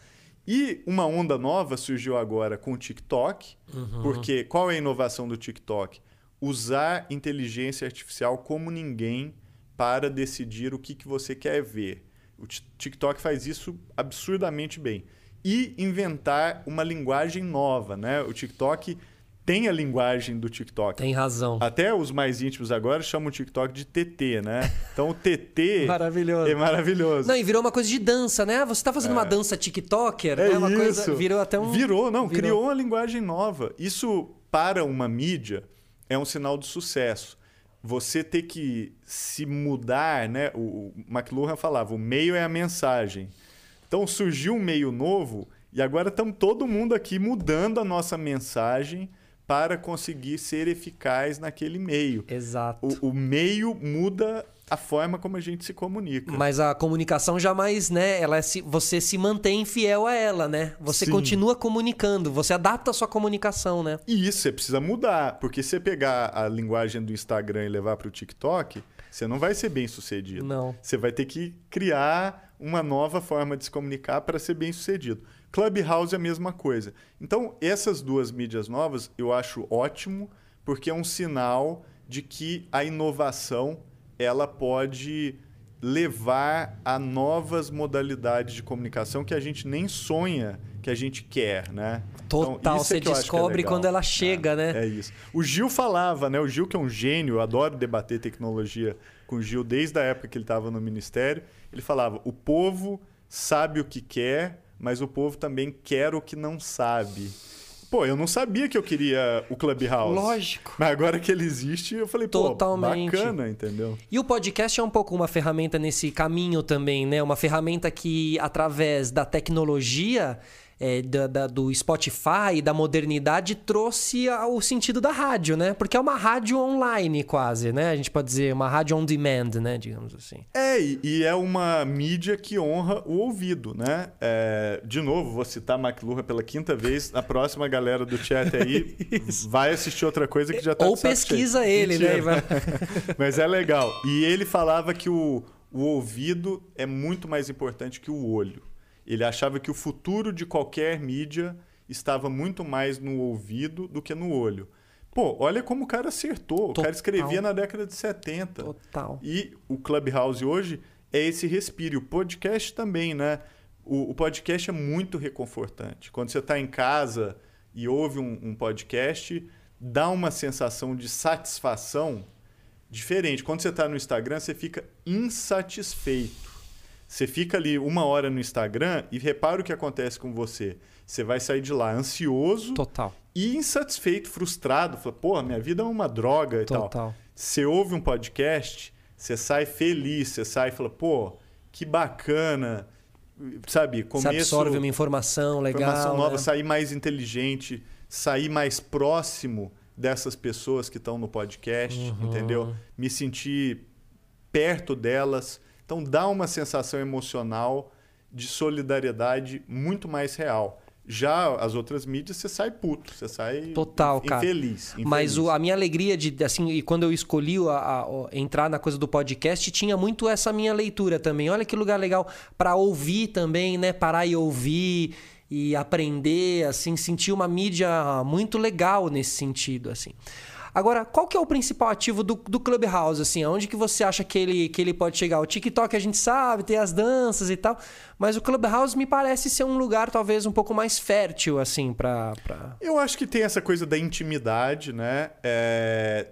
E uma onda nova surgiu agora com o TikTok, uhum. porque qual é a inovação do TikTok? Usar inteligência artificial como ninguém para decidir o que, que você quer ver. O TikTok faz isso absurdamente bem. E inventar uma linguagem nova, né? O TikTok tem a linguagem do TikTok. Tem razão. Até os mais íntimos agora chamam o TikTok de TT, né? Então o TT maravilhoso. é maravilhoso. Não, e virou uma coisa de dança, né? Você está fazendo é. uma dança TikToker, é né? Uma isso. coisa virou até um Virou, não, virou. criou uma linguagem nova. Isso para uma mídia é um sinal de sucesso. Você ter que se mudar, né? O McLuhan falava, o meio é a mensagem. Então surgiu um meio novo e agora estamos todo mundo aqui mudando a nossa mensagem para conseguir ser eficaz naquele meio. Exato. O, o, meio muda a forma como a gente se comunica. Mas a comunicação jamais, né? Ela é se, você se mantém fiel a ela, né? Você Sim. continua comunicando, você adapta a sua comunicação, né? E isso você precisa mudar, porque se você pegar a linguagem do Instagram e levar para o TikTok, você não vai ser bem sucedido. Não. Você vai ter que criar uma nova forma de se comunicar para ser bem sucedido. Clubhouse é a mesma coisa. Então, essas duas mídias novas eu acho ótimo, porque é um sinal de que a inovação ela pode levar a novas modalidades de comunicação que a gente nem sonha que a gente quer, né? Total, então, você é descobre é quando ela chega, é, né? É isso. O Gil falava, né? O Gil que é um gênio, eu adoro debater tecnologia com o Gil desde a época que ele estava no ministério. Ele falava: "O povo sabe o que quer, mas o povo também quer o que não sabe. Pô, eu não sabia que eu queria o Clubhouse. Lógico. Mas agora que ele existe, eu falei, Totalmente. pô, bacana, entendeu? E o podcast é um pouco uma ferramenta nesse caminho também, né? Uma ferramenta que, através da tecnologia, é, da, da, do Spotify, da modernidade, trouxe o sentido da rádio, né? Porque é uma rádio online quase, né? A gente pode dizer uma rádio on demand, né? Digamos assim. É, e é uma mídia que honra o ouvido, né? É, de novo, vou citar McLuhan pela quinta vez. A próxima galera do chat aí vai assistir outra coisa que já tá Ou pesquisa ele, né, Mentira. né? Mas é legal. E ele falava que o, o ouvido é muito mais importante que o olho. Ele achava que o futuro de qualquer mídia estava muito mais no ouvido do que no olho. Pô, olha como o cara acertou. Total. O cara escrevia na década de 70. Total. E o Clubhouse hoje é esse respiro. O podcast também, né? O, o podcast é muito reconfortante. Quando você está em casa e ouve um, um podcast, dá uma sensação de satisfação diferente. Quando você está no Instagram, você fica insatisfeito. Você fica ali uma hora no Instagram e repara o que acontece com você. Você vai sair de lá ansioso Total. e insatisfeito, frustrado. Fala, porra, minha vida é uma droga e Total. tal. Você ouve um podcast, você sai feliz, você sai e fala, pô, que bacana. Sabe, começo... Você absorve uma informação legal. Informação nova, né? sair mais inteligente, sair mais próximo dessas pessoas que estão no podcast, uhum. entendeu? Me sentir perto delas então dá uma sensação emocional de solidariedade muito mais real. Já as outras mídias, você sai puto, você sai Total, infeliz. Cara. Mas o, a minha alegria de, assim, e quando eu escolhi a, a, a, entrar na coisa do podcast, tinha muito essa minha leitura também. Olha que lugar legal para ouvir também, né? Parar e ouvir e aprender, assim, sentir uma mídia muito legal nesse sentido, assim. Agora, qual que é o principal ativo do, do Clubhouse, assim? Onde que você acha que ele, que ele pode chegar? O TikTok a gente sabe, tem as danças e tal, mas o Clubhouse me parece ser um lugar talvez um pouco mais fértil, assim, para... Pra... Eu acho que tem essa coisa da intimidade, né? É...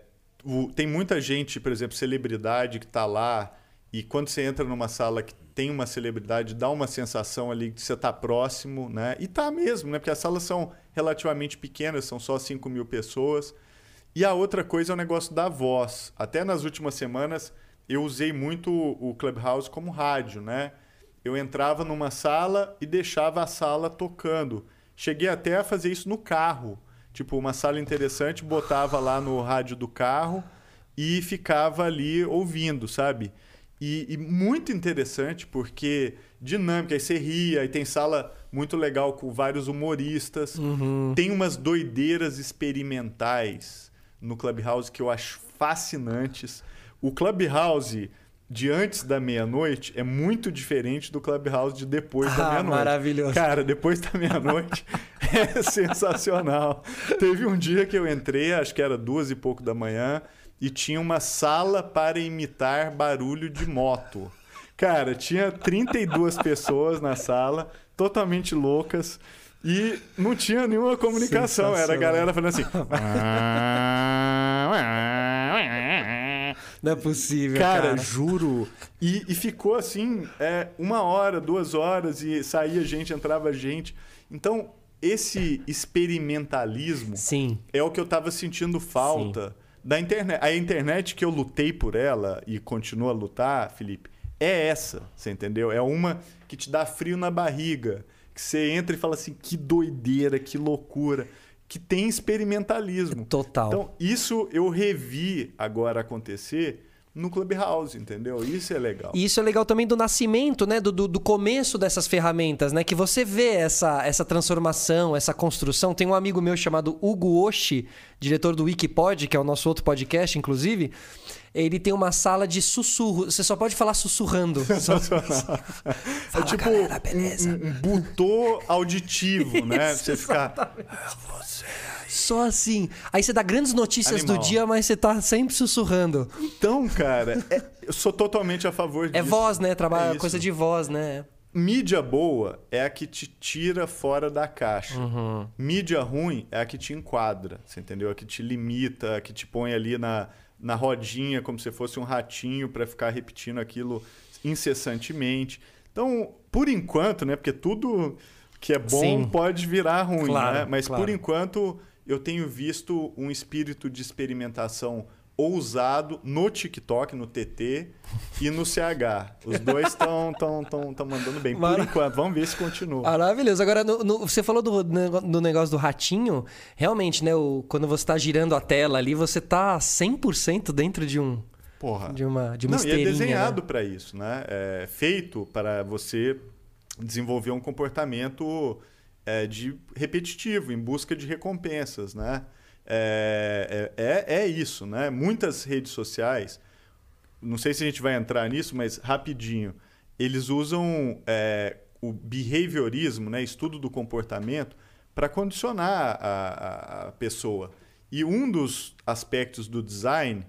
Tem muita gente, por exemplo, celebridade que está lá e quando você entra numa sala que tem uma celebridade, dá uma sensação ali de você estar tá próximo, né? E tá mesmo, né? Porque as salas são relativamente pequenas, são só 5 mil pessoas. E a outra coisa é o negócio da voz. Até nas últimas semanas eu usei muito o Clubhouse como rádio, né? Eu entrava numa sala e deixava a sala tocando. Cheguei até a fazer isso no carro. Tipo, uma sala interessante, botava lá no rádio do carro e ficava ali ouvindo, sabe? E, e, muito interessante porque dinâmica, aí você ria, aí tem sala muito legal com vários humoristas. Uhum. Tem umas doideiras experimentais no Clubhouse que eu acho fascinantes. O Clubhouse de antes da meia-noite é muito diferente do Clubhouse de depois ah, da meia-noite. Maravilhoso. Cara, depois da meia-noite é sensacional. Teve um dia que eu entrei, acho que era duas e pouco da manhã e tinha uma sala para imitar barulho de moto. Cara, tinha 32 pessoas na sala, totalmente loucas. E não tinha nenhuma comunicação. Era a galera falando assim. Não é possível. Cara, cara. juro. E, e, ficou assim, é, uma hora, duas horas, e saía gente, entrava gente. Então, esse experimentalismo Sim. é o que eu tava sentindo falta. Sim da internet. A internet que eu lutei por ela e continuo a lutar, Felipe, é essa, você entendeu? É uma que te dá frio na barriga, que você entra e fala assim, que doideira, que loucura, que tem experimentalismo. Total. Então, isso eu revi agora acontecer no Clubhouse, entendeu? Isso é legal. E isso é legal também do nascimento, né? Do, do, do, começo dessas ferramentas, né? Que você vê essa, essa transformação, essa construção. Tem um amigo meu chamado Hugo Oshi, diretor do Wikipod, que é o nosso outro podcast, inclusive. Ele tem uma sala de sussurro. Você só pode falar sussurrando. Sensacional. é tipo galera, um, um, butô auditivo, né? Isso, você ficar. É só assim. Aí você dá grandes notícias Animal. do dia, mas você tá sempre sussurrando. Então, cara, é, eu sou totalmente a favor é disso. É voz, né? Trabalho, é coisa de voz, né? Mídia boa é a que te tira fora da caixa. Uhum. Mídia ruim é a que te enquadra, você entendeu? A que te limita, a que te põe ali na, na rodinha como se fosse um ratinho para ficar repetindo aquilo incessantemente. Então, por enquanto, né? Porque tudo que é bom Sim. pode virar ruim, claro, né? Mas claro. por enquanto eu tenho visto um espírito de experimentação ousado no TikTok, no TT e no CH. Os dois estão tão, tão, tão mandando bem. Por enquanto, vamos ver se continua. Maravilhoso. Agora, no, no, você falou do, do negócio do ratinho. Realmente, né? O, quando você está girando a tela ali, você está 100% dentro de um... Porra. De uma, de uma Não, e é desenhado né? para isso, né? É feito para você desenvolver um comportamento é, de repetitivo, em busca de recompensas, né? É, é, é, é isso, né? Muitas redes sociais, não sei se a gente vai entrar nisso, mas rapidinho, eles usam é, o behaviorismo, né? Estudo do comportamento, para condicionar a, a, pessoa. E um dos aspectos do design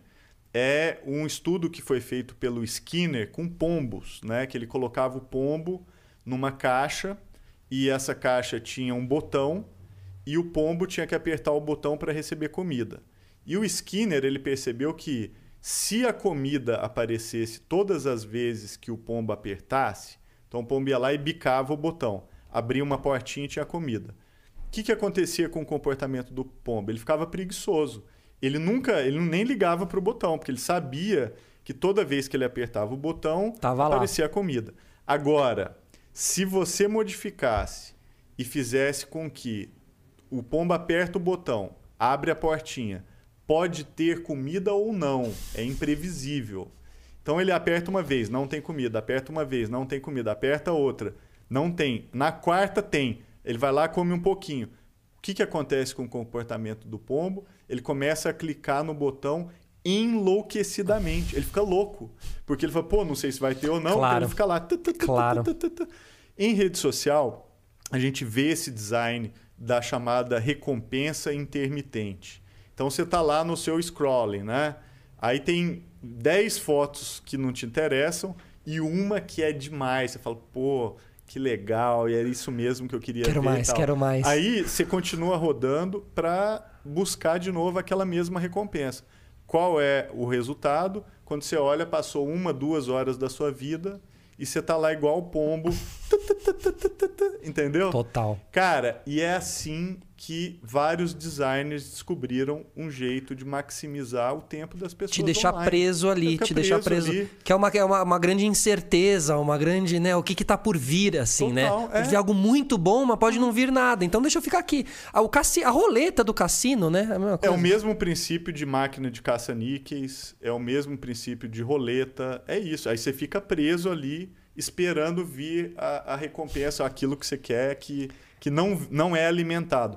é um estudo que foi feito pelo Skinner com pombos, né? Que ele colocava o pombo numa caixa e essa caixa tinha um botão e o pombo tinha que apertar o botão para receber comida. E o Skinner ele percebeu que se a comida aparecesse todas as vezes que o pombo apertasse, então o pombo ia lá e bicava o botão, abria uma portinha e tinha comida. O que, que acontecia com o comportamento do pombo? Ele ficava preguiçoso. Ele nunca, ele nem ligava para o botão, porque ele sabia que toda vez que ele apertava o botão, Tava aparecia lá. a comida. Agora, se você modificasse e fizesse com que o pombo aperta o botão, abre a portinha, pode ter comida ou não, é imprevisível. Então ele aperta uma vez, não tem comida, aperta uma vez, não tem comida, aperta outra, não tem. Na quarta tem. Ele vai lá come um pouquinho. O que, que acontece com o comportamento do pombo? Ele começa a clicar no botão enlouquecidamente. Ele fica louco. Porque ele fala, pô, não sei se vai ter ou não. Claro. Ele fica lá. Claro. Em rede social, a gente vê esse design da chamada recompensa intermitente. Então você tá lá no seu scrolling, né? Aí tem 10 fotos que não te interessam e uma que é demais. Você fala, pô, que legal, e era isso mesmo que eu queria quero ver. mais, quero mais. Aí você continua rodando para buscar de novo aquela mesma recompensa. Qual é o resultado? Quando você olha, passou uma, duas horas da sua vida e você tá lá igual o pombo. Entendeu? Total. Cara, e é assim que vários designers descobriram um jeito de maximizar o tempo das pessoas. Te deixar online. preso ali, te deixar preso preso. ali. Que é uma, é uma, uma grande incerteza, uma grande, né? O que que tá por vir, assim, Total, né? é. Algo muito bom, mas pode não vir nada. Então deixa eu ficar aqui. A, o cassi, a roleta do cassino, né? É É o mesmo princípio de máquina de caça-níqueis, é o mesmo princípio de roleta, é isso. Aí você fica preso ali esperando vir a, a recompensa, aquilo que você quer, que, que não, não é alimentado.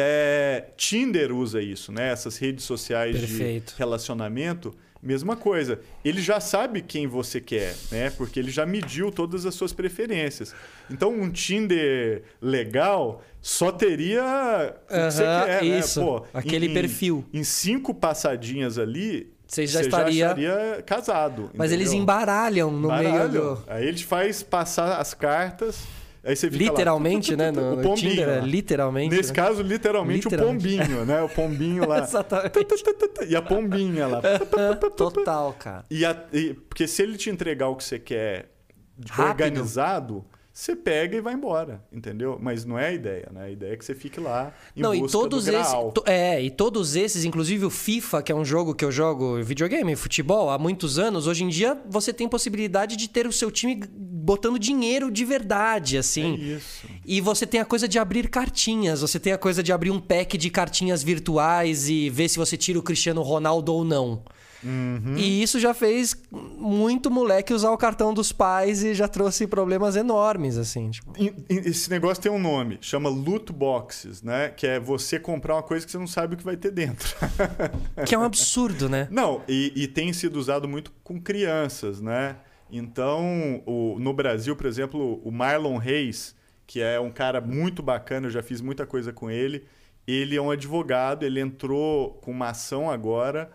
É, Tinder usa isso, né? Essas redes sociais Perfeito. de relacionamento, mesma coisa. Ele já sabe quem você quer, né? Porque ele já mediu todas as suas preferências. Então, um Tinder legal só teria que você quer, né? isso. Pô, Aquele em- perfil. Em cinco passadinhas ali, Você já estaria- estaria casado. Mas eles entendeu? embaralham no meio do. Aí ele faz passar as cartas. Aí você fica lá, Literalmente, né? No, o pombinho Tinder, é lá. literalmente. Nesse né? caso, literalmente, Literalmente. o pombinho, né? O pombinho lá. Exatamente. e a pombinha lá. Total, cara. E, a- e- porque se ele te entregar o que você quer Rápido. organizado, você pega e vai embora, entendeu? Mas não é a ideia, né? A ideia é que você fique lá em Não, e busca todos do esses. é, e todos esses, inclusive o FIFA, que é um jogo que eu jogo videogame, futebol, há muitos anos, hoje em dia você tem possibilidade de ter o seu time botando dinheiro de verdade, assim. É isso. E você tem a coisa de abrir cartinhas, você tem a coisa de abrir um pack de cartinhas virtuais e ver se você tira o Cristiano Ronaldo ou não. Uhum. E isso já fez muito moleque usar o cartão dos pais e já trouxe problemas enormes, assim. Tipo. Esse negócio tem um nome, chama loot boxes, né? Que é você comprar uma coisa que você não sabe o que vai ter dentro. Que é um absurdo, né? Não, e, e tem sido usado muito com crianças, né? Então, o- no Brasil, por exemplo, o Marlon Reis, que é um cara muito bacana, eu já fiz muita coisa com ele. Ele é um advogado, ele entrou com uma ação agora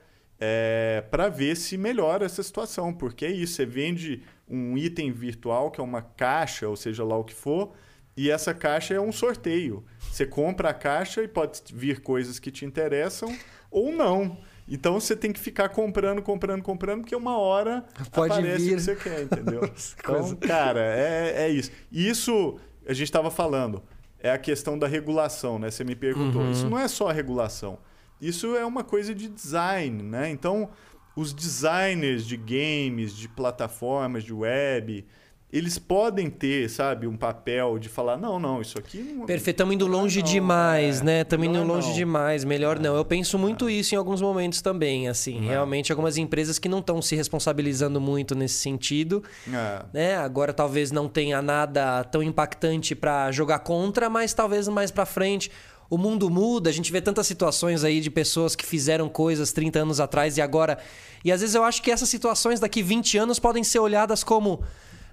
para ver se melhora essa situação, porque é isso, você vende um item virtual, que é uma caixa, ou seja lá o que for, e essa caixa é um sorteio. Você compra a caixa e pode vir coisas que te interessam ou não. Então você tem que ficar comprando, comprando, comprando, porque uma hora Pode aparece vir. o que você quer, entendeu? então, cara, é, é isso. Isso a gente estava falando, é a questão da regulação, né? Você me perguntou. Uhum. Isso não é só a regulação. Isso é uma coisa de design, né? Então, os designers de games, de plataformas, de web, eles podem ter, sabe, um papel de falar, não, não, isso aqui não... Perfeito, estamos indo longe não, demais, é. né? Estamos indo Melhor longe não. demais, melhor não. Eu penso muito isso em alguns momentos também, assim. Realmente, algumas empresas que não estão se responsabilizando muito nesse sentido, É. né? Agora talvez não tenha nada tão impactante para jogar contra, mas talvez mais para frente. O mundo muda, a gente vê tantas situações aí de pessoas que fizeram coisas 30 anos atrás e agora. E às vezes eu acho que essas situações daqui 20 anos podem ser olhadas como.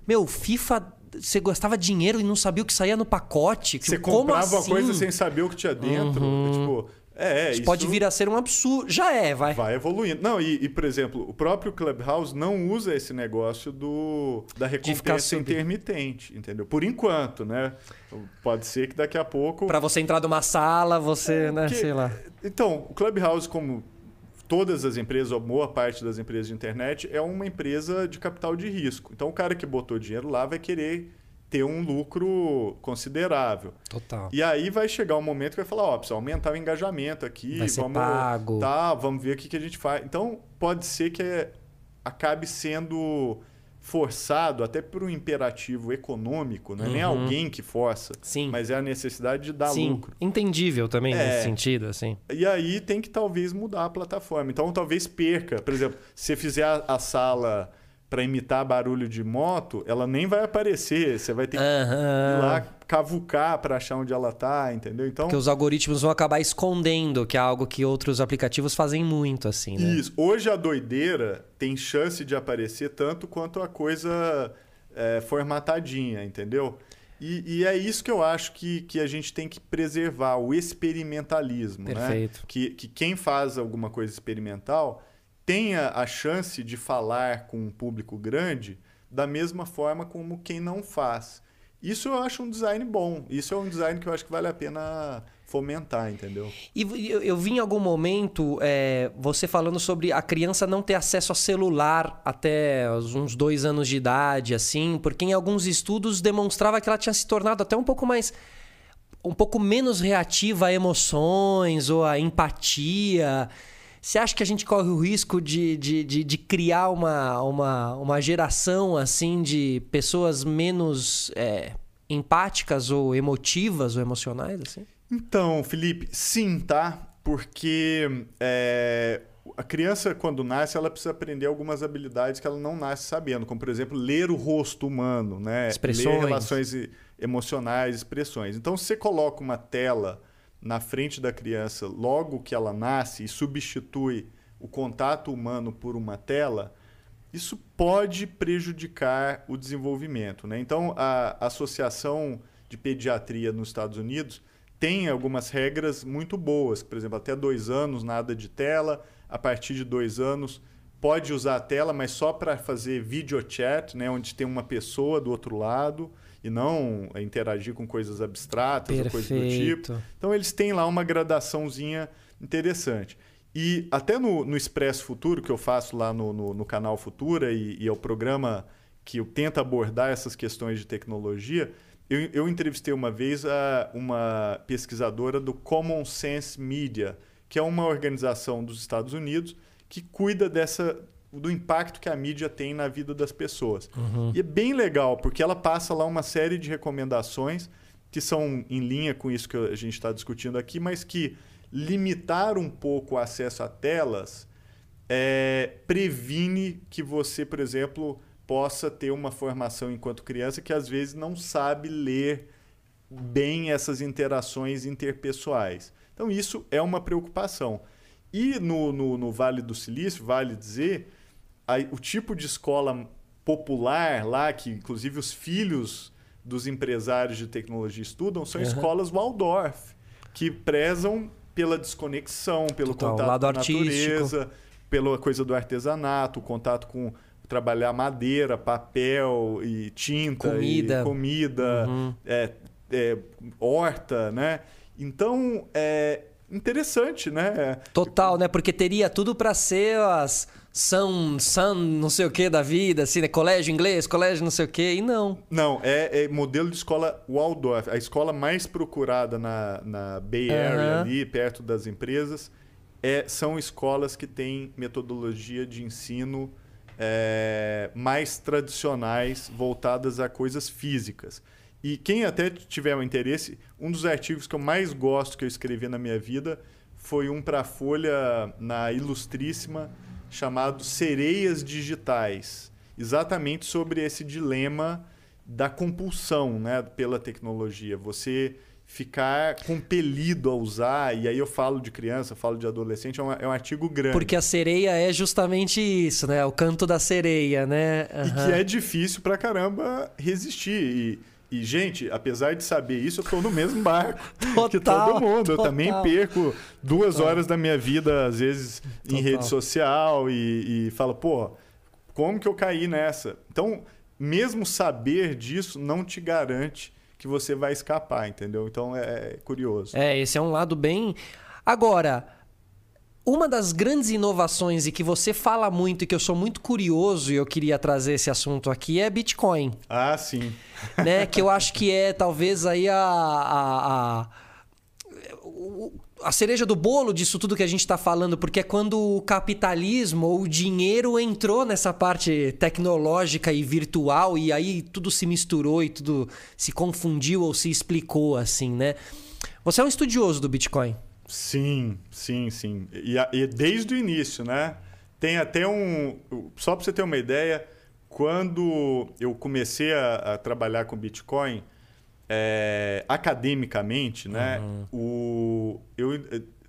Meu, FIFA, você gastava dinheiro e não sabia o que saía no pacote? Você comprava uma assim? coisa sem saber o que tinha dentro. Tipo, é, é, Isso pode vir a ser um absurdo. Já é, vai. Vai evoluindo. Não, e, e, por exemplo, o próprio Clubhouse não usa esse negócio do da recompensa intermitente, entendeu? Por enquanto, né? Pode ser que daqui a pouco. Pra você entrar numa sala, você, né, Porque- sei lá. Então, o Clubhouse, como todas as empresas, ou boa parte das empresas de internet, é uma empresa de capital de risco. Então, o cara que botou dinheiro lá vai querer ter um lucro considerável. Total. E aí vai chegar um momento que vai falar, ó, precisa aumentar o engajamento aqui, Vai ser vamos pago. tá, vamos ver o que, que a gente faz. Então, pode ser que é- acabe sendo forçado até por um imperativo econômico, não é nem alguém que força, Uhum. Sim. mas é a necessidade de dar Sim, lucro. entendível também É. nesse sentido, assim. E aí tem que talvez mudar a plataforma. Então talvez perca. Por exemplo, se você fizer a, a sala para imitar barulho de moto, ela nem vai aparecer. Você vai ter que ir lá cavucar para achar onde ela tá, entendeu? Então Porque os algoritmos vão acabar escondendo, que é algo que outros aplicativos fazem muito, assim, né? Isso. Hoje a doideira tem chance de aparecer tanto quanto a coisa é, formatadinha, entendeu? E, e, é isso que eu acho que, que a gente tem que preservar, o experimentalismo. Né? Perfeito. Né? Que, que quem faz alguma coisa experimental tenha a chance de falar com um público grande da mesma forma como quem não faz. Isso eu acho um design bom. Isso é um design que eu acho que vale a pena fomentar, entendeu? E eu, eu vi em algum momento é, você falando sobre a criança não ter acesso a celular até uns dois anos de idade, assim, porque em alguns estudos demonstrava que ela tinha se tornado até um pouco mais. um pouco menos reativa a emoções ou a empatia. Você acha que a gente corre o risco de, de, de, de criar uma, uma, uma geração assim de pessoas menos é, empáticas ou emotivas ou emocionais? assim? Então, Felipe, sim, tá? Porque é, a criança, quando nasce, ela precisa aprender algumas habilidades que ela não nasce sabendo, como, por exemplo, ler o rosto humano, né? Expressões. Ler relações emocionais, expressões. Então, se você coloca uma tela na frente da criança logo que ela nasce e substitui o contato humano por uma tela, isso pode prejudicar o desenvolvimento. Né? Então, a Associação de Pediatria nos Estados Unidos tem algumas regras muito boas. Por exemplo, até dois anos, nada de tela. A partir de dois anos, pode usar a tela, mas só para fazer video chat, né, onde tem uma pessoa do outro lado e não interagir com coisas abstratas Perfeito. ou coisas do tipo. Então, eles têm lá uma gradaçãozinha interessante. E até no, no Expresso Futuro, que eu faço lá no, no, no canal Futura, e, e é o programa que eu tento abordar essas questões de tecnologia, eu, eu entrevistei uma vez a, uma pesquisadora do Common Sense Media, que é uma organização dos Estados Unidos que cuida dessa do impacto que a mídia tem na vida das pessoas. Uhum. E é bem legal, porque ela passa lá uma série de recomendações que são em linha com isso que a gente está discutindo aqui, mas que limitar um pouco o acesso a telas é, previne que você, por exemplo, possa ter uma formação enquanto criança que às vezes não sabe ler bem essas interações interpessoais. Então, isso é uma preocupação. E no, no, no Vale do Silício, vale dizer, a, o tipo de escola popular lá, que inclusive os filhos dos empresários de tecnologia estudam, são uhum. escolas Waldorf, que prezam pela desconexão, pelo Total, contato com a natureza, pela coisa do artesanato, o contato com trabalhar madeira, papel e tinta, comida, e comida uhum. é, é, horta, né? Então, é interessante, né? Total, né? Porque teria tudo para ser as são, são não sei o que da vida, assim, né? Colégio inglês, colégio não sei o que, e não. Não, é, é, modelo de escola Waldorf, a escola mais procurada na, na Bay Area, uhum. ali, perto das empresas, é, são escolas que têm metodologia de ensino é, mais tradicionais voltadas a coisas físicas. E quem até tiver um interesse, um dos artigos que eu mais gosto que eu escrevi na minha vida foi um para a Folha na Ilustríssima chamado Sereias Digitais, exatamente sobre esse dilema da compulsão né, pela tecnologia. Você ficar compelido a usar, e aí eu falo de criança, falo de adolescente, é um, é um artigo grande. Porque a sereia é justamente isso, né? O canto da sereia, né? Uhum. E que é difícil pra caramba resistir. E, e, gente, apesar de saber isso, eu tô no mesmo barco total, que todo mundo. Total. Eu também perco duas total. horas da minha vida, às vezes, em rede social e, e falo, pô, como que eu caí nessa? Então, mesmo saber disso não te garante que você vai escapar, entendeu? Então é, é curioso. É, esse é um lado bem. Agora, uma das grandes inovações e que você fala muito e que eu sou muito curioso e eu queria trazer esse assunto aqui é Bitcoin. Ah, sim. Né? que eu acho que é talvez aí a, a, a a cereja do bolo disso tudo que a gente está falando, porque é quando o capitalismo ou o dinheiro entrou nessa parte tecnológica e virtual e aí tudo se misturou e tudo se confundiu ou se explicou assim, né? Você é um estudioso do Bitcoin? Sim, sim, sim. E, e desde o início, né? Tem até um. Só para você ter uma ideia, quando eu comecei a, a trabalhar com Bitcoin é, academicamente, né? Uhum. O, eu,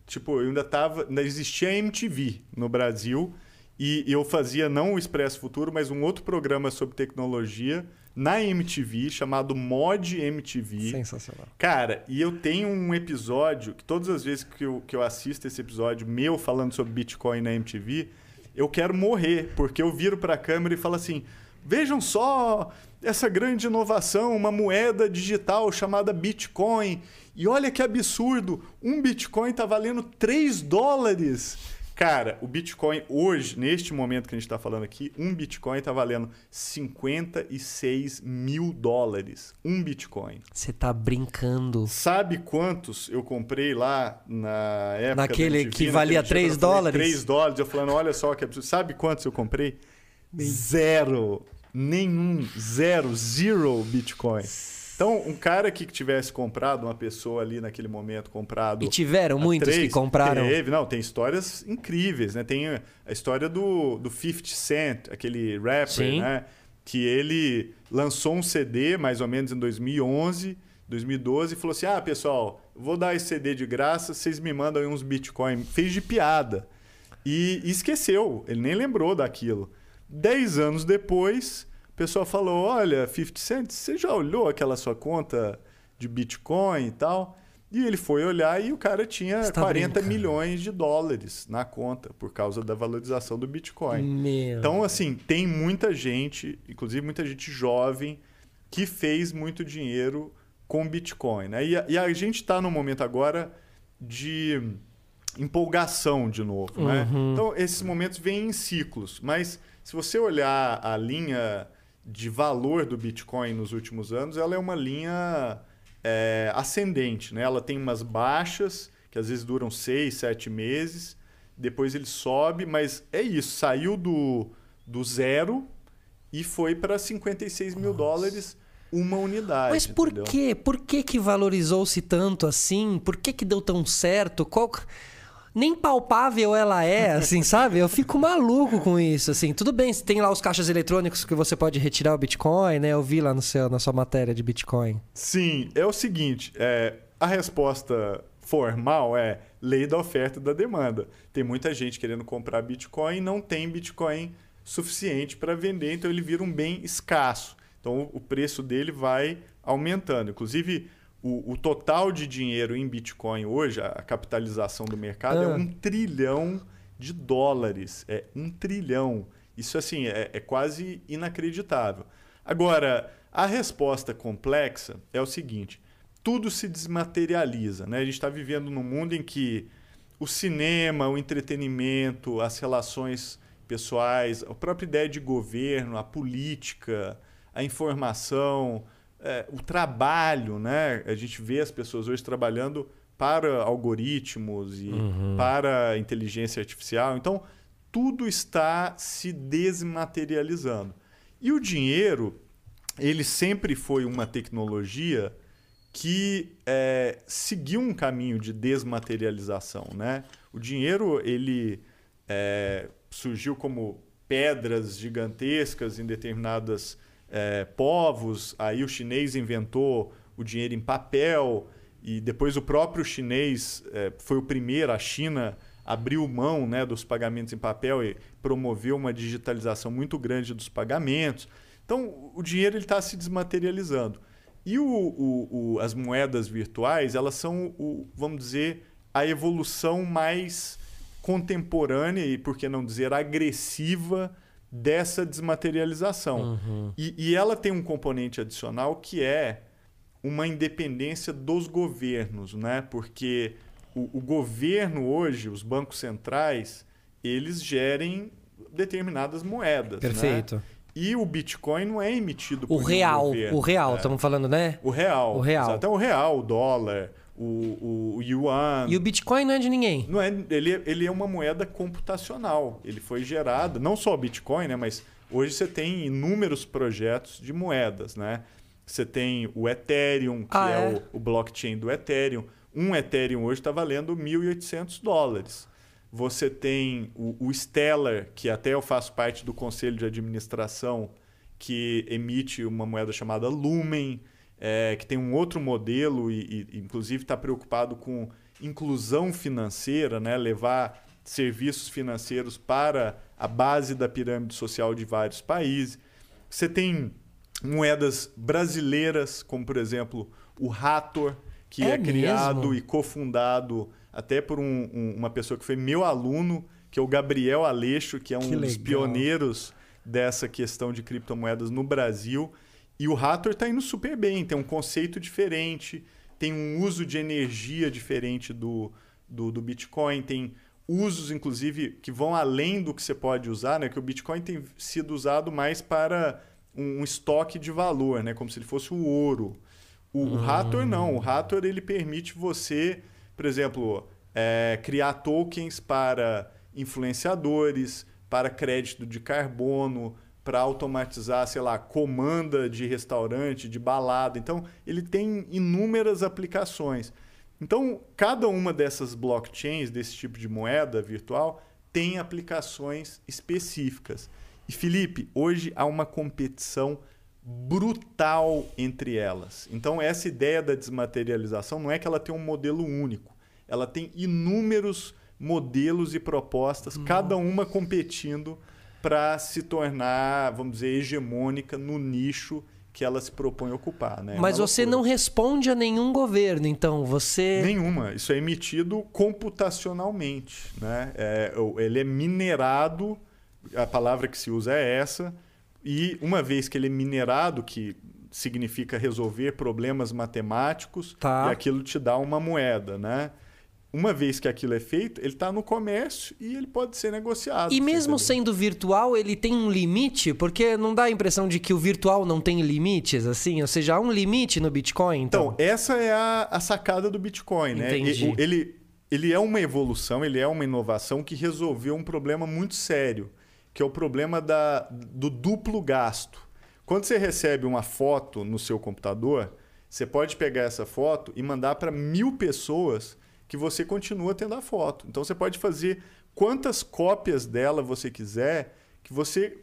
tipo, eu ainda tava. Ainda existia MTV no Brasil E eu fazia não o Expresso Futuro, mas um outro programa sobre tecnologia na MTV chamado Mod MTV. Sensacional. Cara, e eu tenho um episódio que todas as vezes que eu, que eu assisto esse episódio meu falando sobre Bitcoin na MTV, eu quero morrer, porque eu viro para a câmera e falo assim: vejam só essa grande inovação, uma moeda digital chamada Bitcoin. E olha que absurdo, um Bitcoin está valendo 3 dólares. Cara, o Bitcoin hoje, neste momento que a gente está falando aqui, um Bitcoin está valendo 56 mil dólares. Um Bitcoin. Você tá brincando. Sabe quantos eu comprei lá na época? Naquele que valia 3 dólares? 3 dólares. Eu falando, olha só que absurdo. Sabe quantos eu comprei? Zero. Nenhum. Zero. Zero Bitcoin. Então, um cara que tivesse comprado, uma pessoa ali naquele momento comprado. E tiveram muitos três, que compraram. Teve, não, tem histórias incríveis, né? Tem a história do, do 50 Cent, aquele rapper, Sim. né? Que ele lançou um CD mais ou menos em 2011, 2012 e falou assim: ah, pessoal, vou dar esse CD de graça, vocês me mandam aí uns Bitcoin. Fez de piada. E, e esqueceu, ele nem lembrou daquilo. Dez anos depois pessoa falou: Olha, 50 Cent, você já olhou aquela sua conta de Bitcoin e tal? E ele foi olhar e o cara tinha tá 40 brincando. milhões de dólares na conta por causa da valorização do Bitcoin. Meu então, assim, tem muita gente, inclusive muita gente jovem, que fez muito dinheiro com Bitcoin. Né? E, a, e a gente está no momento agora de empolgação de novo. Né? Uhum. Né? Então, esses momentos vêm em ciclos. Mas se você olhar a linha de valor do Bitcoin nos últimos anos, ela é uma linha é, ascendente. Né? Ela tem umas baixas, que às vezes duram seis, sete meses, depois ele sobe, mas é isso, saiu do, do zero e foi para 56 mil Nossa. dólares uma unidade. Mas por entendeu? quê? Por que, que valorizou-se tanto assim? Por que, que deu tão certo? Qual nem palpável ela é, assim, sabe? Eu fico maluco com isso, assim. Tudo bem, tem lá os caixas eletrônicos que você pode retirar o Bitcoin, né? Eu vi lá no seu, na sua matéria de Bitcoin. Sim, é o seguinte, é, a resposta formal é lei da oferta e da demanda. Tem muita gente querendo comprar Bitcoin e não tem Bitcoin suficiente para vender, então ele vira um bem escasso. Então o preço dele vai aumentando. Inclusive, o, o, total de dinheiro em Bitcoin hoje, a capitalização do mercado, é ah. é um trilhão de dólares. É um trilhão. Isso assim é, é quase inacreditável. Agora, a resposta complexa é o seguinte: tudo se desmaterializa. Né? A gente está vivendo num mundo em que o cinema, o entretenimento, as relações pessoais, a própria ideia de governo, a política, a informação, é, o trabalho, né? A gente vê as pessoas hoje trabalhando para algoritmos e uhum. para inteligência artificial. Então, tudo está se desmaterializando. E o dinheiro, ele sempre foi uma tecnologia que é, seguiu um caminho de desmaterialização, né? O dinheiro, ele é, surgiu como pedras gigantescas em determinadas é, povos. Aí o chinês inventou o dinheiro em papel e depois o próprio chinês é, foi o primeiro, a China abriu mão né, dos pagamentos em papel e promoveu uma digitalização muito grande dos pagamentos. Então o dinheiro está se desmaterializando. E o, o, o, as moedas virtuais, elas são, vamos dizer, a evolução mais contemporânea e, por que não dizer, agressiva dessa desmaterialização. Uhum. E, e ela tem um componente adicional que é uma independência dos governos, né? Porque o, o, governo hoje, os bancos centrais, eles gerem determinadas moedas. Né? Perfeito. Né? E o Bitcoin não é emitido por o real, governo, o real, estamos falando, né? O real. O real. Então o real, o dólar, o, o yuan. E o Bitcoin não é de ninguém. Não é, ele, ele é uma moeda computacional. Ele foi gerado, não só o Bitcoin, né, mas hoje você tem inúmeros projetos de moedas, né? Você tem o Ethereum, que ah, é, é? O, o, blockchain do Ethereum. Um Ethereum hoje está valendo 1.800 dólares. Você tem o, o Stellar, que até eu faço parte do conselho de administração, que emite uma moeda chamada Lumen é, que tem um outro modelo e, e inclusive está preocupado com inclusão financeira, né? levar serviços financeiros para a base da pirâmide social de vários países. Você tem moedas brasileiras, como por exemplo o Rator, que é, é criado e cofundado até por um, um, uma pessoa que foi meu aluno, que é o Gabriel Aleixo, que é um que dos pioneiros dessa questão de criptomoedas no Brasil. E o Rator está indo super bem, tem um conceito diferente, tem um uso de energia diferente do, do, do Bitcoin, tem usos, inclusive, que vão além do que você pode usar, né? Que o Bitcoin tem sido usado mais para um, um estoque de valor, né? Como se ele fosse o ouro. O, hum. o Hathor não. O Hathor ele permite você, por exemplo, é, criar tokens para influenciadores, para crédito de carbono, para automatizar, sei lá, comanda de restaurante, de balada. Então, ele tem inúmeras aplicações. Então, cada uma dessas blockchains, desse tipo de moeda virtual, tem aplicações específicas. E Felipe, hoje há uma competição brutal entre elas. Então, essa ideia da desmaterialização não é que ela tem um modelo único, ela tem inúmeros modelos e propostas, cada uma competindo para se tornar, vamos dizer, hegemônica no nicho que ela se propõe a ocupar. Né? Mas você não responde a nenhum governo, então você. Nenhuma. Isso é emitido computacionalmente. Né? É, ele é minerado, a palavra que se usa é essa, e uma vez que ele é minerado, que significa resolver problemas matemáticos, tá. e aquilo te dá uma moeda, né? Uma vez que aquilo é feito, ele está no comércio e ele pode ser negociado. E mesmo sendo virtual, ele tem um limite? Porque não dá a impressão de que o virtual não tem limites, assim? Ou seja, há um limite no Bitcoin? Então, então essa é a, a, sacada do Bitcoin, né? Entendi. Ele, ele é uma evolução, ele é uma inovação que resolveu um problema muito sério, que é o problema da, do duplo gasto. Quando você recebe uma foto no seu computador, você pode pegar essa foto e mandar para mil pessoas que você continua tendo a foto. Então você pode fazer quantas cópias dela você quiser, que você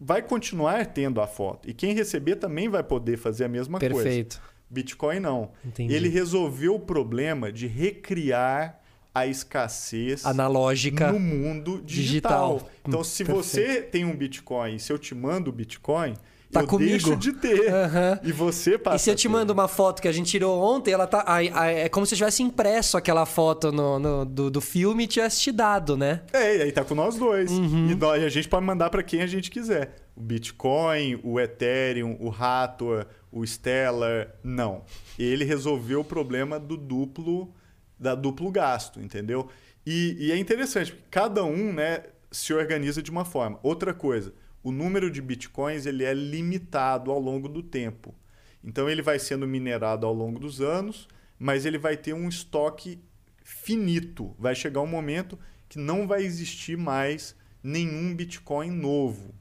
vai continuar tendo a foto. E quem receber também vai poder fazer a mesma Perfeito. coisa. Perfeito. Bitcoin não. Entendi. Ele resolveu o problema de recriar a escassez analógica no mundo digital. digital. Então, se Perfeito. você tem um Bitcoin e se eu te mando o Bitcoin, Tá eu comigo. deixo de ter. Uhum. E você passa. E se eu te mando uma foto que a gente tirou ontem, ela tá. é como se eu tivesse impresso aquela foto no, no do, do filme e tivesse te dado, né? É, e aí tá com nós dois. Uhum. E nós, a gente pode mandar para quem a gente quiser. O Bitcoin, o Ethereum, o Hathor, o Stellar. Não. Ele resolveu o problema do duplo, da duplo gasto, entendeu? E, e é interessante, porque cada um né, se organiza de uma forma. Outra coisa o número de bitcoins ele é limitado ao longo do tempo. Então ele vai sendo minerado ao longo dos anos, mas ele vai ter um estoque finito. Vai chegar um momento que não vai existir mais nenhum bitcoin novo.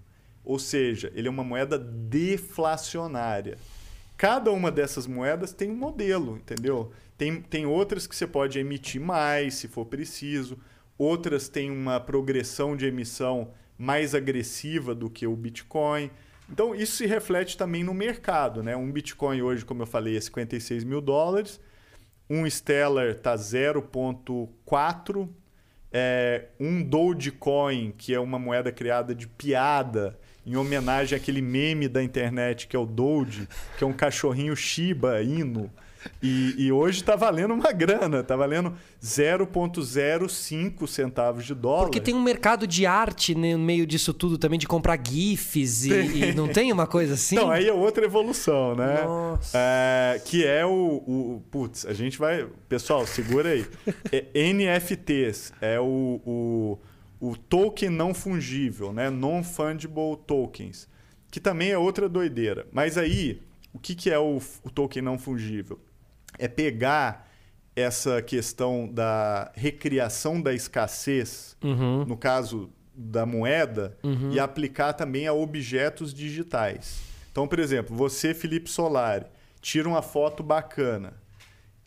Ou seja, ele é uma moeda deflacionária. Cada uma dessas moedas tem um modelo, entendeu? Tem, tem outras que você pode emitir mais, se for preciso. Outras têm uma progressão de emissão mais agressiva do que o Bitcoin. Então, isso se reflete também no mercado. Né? Um Bitcoin hoje, como eu falei, é 56 mil dólares. Um Stellar está 0,4. É, um Dogecoin, que é uma moeda criada de piada, em homenagem àquele meme da internet que é o Doge, que é um cachorrinho Shiba Inu. E, e hoje está valendo uma grana, está valendo 0,05 centavos de dólar. Porque tem um mercado de arte no meio disso tudo também, de comprar GIFs e, e não tem uma coisa assim? Então, aí é outra evolução, né? Nossa. É, que é o, o. Putz, a gente vai. Pessoal, segura aí. É, NFTs é o, o, o token não fungível, né? Non-fungible tokens. Que também é outra doideira. Mas aí, o que, que é o, o token não fungível? É pegar essa questão da recriação da escassez, uhum. no caso da moeda, uhum. e aplicar também a objetos digitais. Então, por exemplo, você, Felipe Solari, tira uma foto bacana.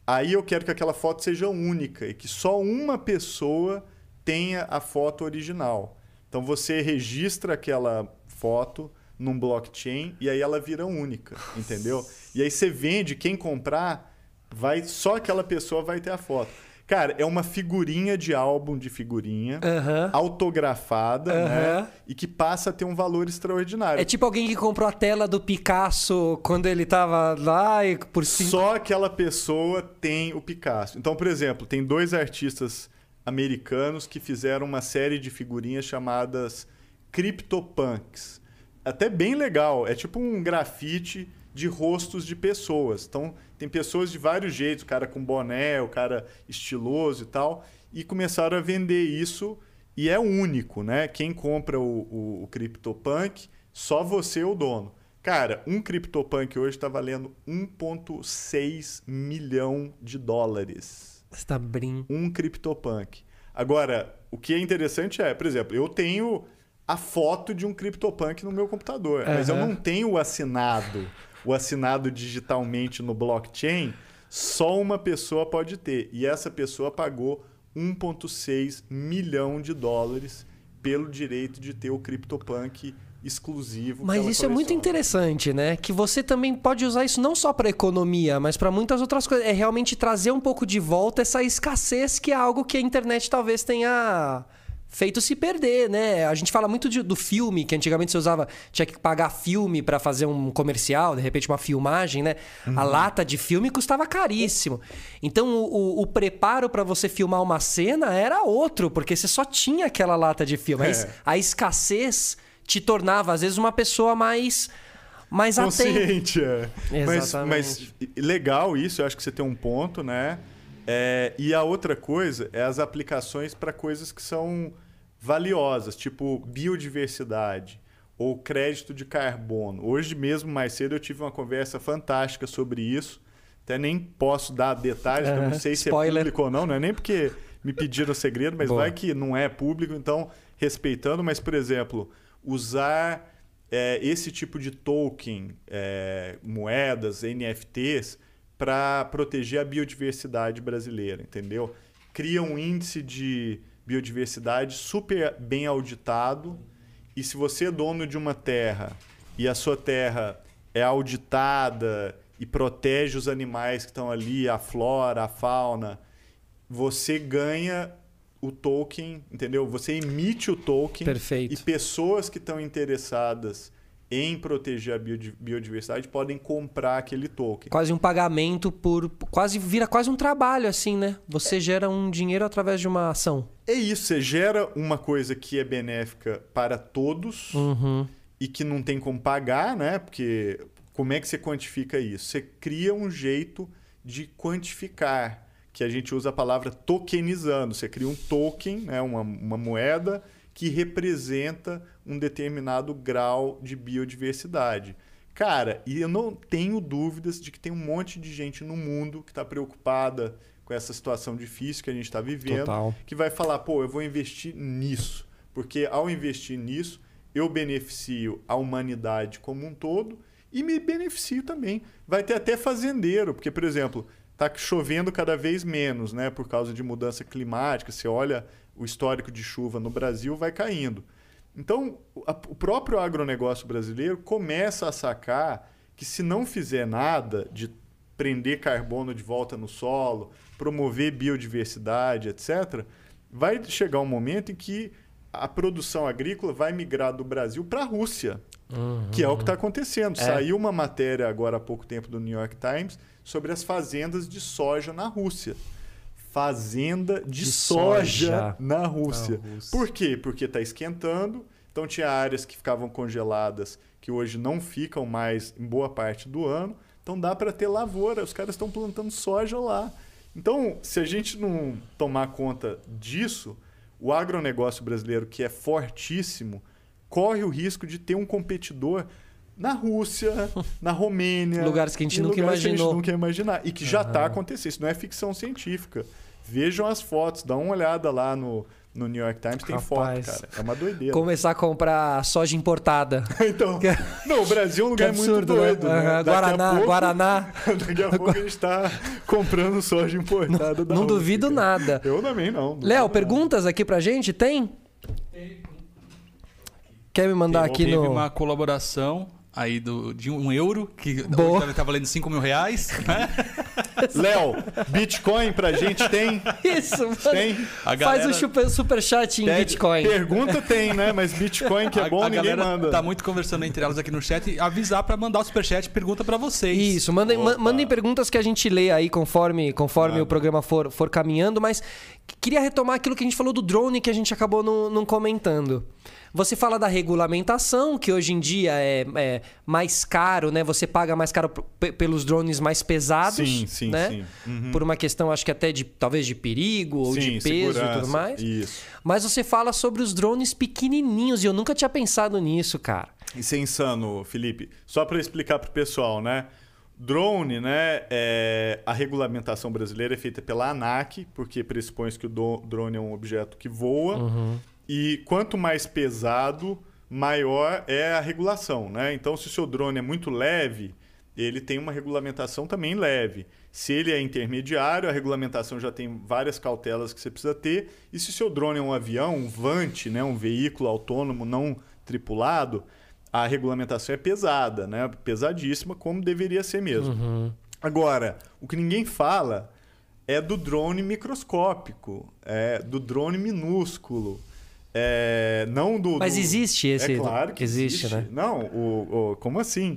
Aí eu quero que aquela foto seja única e que só uma pessoa tenha a foto original. Então você registra aquela foto num blockchain e aí ela vira única, entendeu? E aí você vende, quem comprar vai só aquela pessoa vai ter a foto. Cara, é uma figurinha de álbum de figurinha, Aham. autografada, Aham. né? E que passa a ter um valor extraordinário. É tipo alguém que comprou a tela do Picasso quando ele tava lá e por cima. Só aquela pessoa tem o Picasso. Então, por exemplo, tem dois artistas americanos que fizeram uma série de figurinhas chamadas CryptoPunks. Até bem legal. É tipo um grafite de rostos de pessoas. Então, tem pessoas de vários jeitos, o cara com boné, o cara estiloso e tal. E começaram a vender isso e é único, né? Quem compra o, o, o CryptoPunk, só você é o dono. Cara, um CryptoPunk hoje está valendo 1,6 milhão de dólares. Você tá brincando. Um CryptoPunk. Agora, o que é interessante é, por exemplo, eu tenho a foto de um CryptoPunk no meu computador, mas eu não tenho o assinado, o assinado digitalmente no blockchain. Só uma pessoa pode ter. E essa pessoa pagou 1,6 milhão de dólares pelo direito de ter o CryptoPunk exclusivo. Mas isso é muito interessante, né? Que você também pode usar isso não só para economia, mas para muitas outras coisas. É realmente trazer um pouco de volta essa escassez que é algo que a internet talvez tenha feito se perder, né? A gente fala muito de- do filme, que antigamente você usava, tinha que pagar filme para fazer um comercial, de repente uma filmagem, né? A lata de filme custava caríssimo. Então o, o- o preparo para você filmar uma cena era outro, porque você só tinha aquela lata de filme. É. A escassez te tornava, às vezes, uma pessoa mais, mais atenta. consciente. É. Mas, Exatamente. mas legal isso, eu acho que você tem um ponto, né? É, e a outra coisa é as aplicações para coisas que são valiosas, tipo biodiversidade ou crédito de carbono. Hoje mesmo, mais cedo, eu tive uma conversa fantástica sobre isso. Até nem posso dar detalhes, Aham, não sei se spoiler. é público ou não, não é nem porque me pediram segredo, mas Boa. vai que não é público, então respeitando, mas por exemplo, usar é, esse tipo de token, é, moedas, NFTs, para proteger a biodiversidade brasileira, entendeu? Cria um índice de biodiversidade super bem auditado e se você é dono de uma terra e a sua terra é auditada e protege os animais que estão ali, a flora, a fauna, você ganha o token, entendeu? Você emite o token Perfeito. e pessoas que estão interessadas em proteger a biodi- biodiversidade podem comprar aquele token. Quase um pagamento por. Quase vira quase um trabalho, assim, né? Você gera um dinheiro através de uma ação. É isso, você gera uma coisa que é benéfica para todos Uhum. e que não tem como pagar, né? Porque como é que você quantifica isso? Você cria um jeito de quantificar, que a gente usa a palavra tokenizando. Você cria um token, né? uma, uma moeda que representa um determinado grau de biodiversidade. Cara, e eu não tenho dúvidas de que tem um monte de gente no mundo que está preocupada com essa situação difícil que a gente está vivendo Total. que vai falar, pô, eu vou investir nisso. Porque ao investir nisso, eu beneficio a humanidade como um todo e me beneficio também. Vai ter até fazendeiro, porque, por exemplo, tá chovendo cada vez menos, né? Por causa de mudança climática. Você olha o histórico de chuva no Brasil, vai caindo. Então, o a- o próprio agronegócio brasileiro começa a sacar que se não fizer nada de prender carbono de volta no solo, promover biodiversidade, etc., vai chegar um momento em que a produção agrícola vai migrar do Brasil para a Rússia, que é o que está acontecendo. É. Saiu uma matéria agora há pouco tempo do New York Times sobre as fazendas de soja na Rússia. Fazenda de, De soja, soja na Rússia. na Rússia. Por quê? Porque está esquentando. Então tinha áreas que ficavam congeladas que hoje não ficam mais em boa parte do ano. Então dá para ter lavoura. Os caras estão plantando soja lá. Então, se a gente não tomar conta disso, o agronegócio brasileiro, que é fortíssimo, corre o risco de ter um competidor na Rússia, na Romênia. Lugares que a gente nunca lugares que a imaginou. gente nunca ia imaginar. E que já está acontecendo. Isso não é ficção científica. Vejam as fotos, dá uma olhada lá no, no New York Times, tem Rapaz. foto, cara. É uma doideira. Começar a comprar soja importada. Então, não, o Brasil é um lugar absurdo, muito doido. né? Né? Daqui a Guaraná, pouco- Guaraná. Daqui a pouco a gente tá comprando soja importada da Não Rússia, duvido nada. Eu também não. Léo, nada. perguntas aqui pra gente? Tem? Quer me mandar aqui Teve no. uma colaboração aí do, de um euro, que Boa. hoje deve estar valendo 5 mil reais. Né? Léo, Bitcoin pra gente tem? Isso, mano. Tem? A galera- Faz o super, superchat em Bitcoin. Pergunta tem, né? Mas Bitcoin que é A- bom, a, ninguém galera manda. tá muito conversando entre elas aqui no chat e avisar pra mandar o superchat pergunta pra vocês. Isso, mandem, Opa. mandem perguntas que a gente lê aí conforme, conforme o programa for, for caminhando, mas queria retomar aquilo que a gente falou do drone que a gente acabou não, não comentando. Você fala da regulamentação, que hoje em dia é, é mais caro, né? Você paga mais caro pelos drones mais pesados. Sim, sim, né? sim. Uhum. Por uma questão, acho que até de talvez de perigo ou Sim, de peso e tudo mais. Isso. Mas você fala sobre os drones pequenininhos e eu nunca tinha pensado nisso, cara. Isso é insano, Felipe. Só para explicar para o pessoal, né? Drone, né? é, a regulamentação brasileira é feita pela ANAC, porque pressupõe que o drone é um objeto que voa. E quanto mais pesado, maior é a regulação, né? Então, se o seu drone é muito leve, ele tem uma regulamentação também leve. Se ele é intermediário, a regulamentação já tem várias cautelas que você precisa ter. E se o seu drone é um avião, um vante, né, um veículo autônomo não tripulado, a regulamentação é pesada, né? Pesadíssima, como deveria ser mesmo. Agora, o que ninguém fala é do drone microscópico, é do drone minúsculo. É, não do, Mas do- existe esse- É claro que existe, existe, né? Não, o, o- como assim?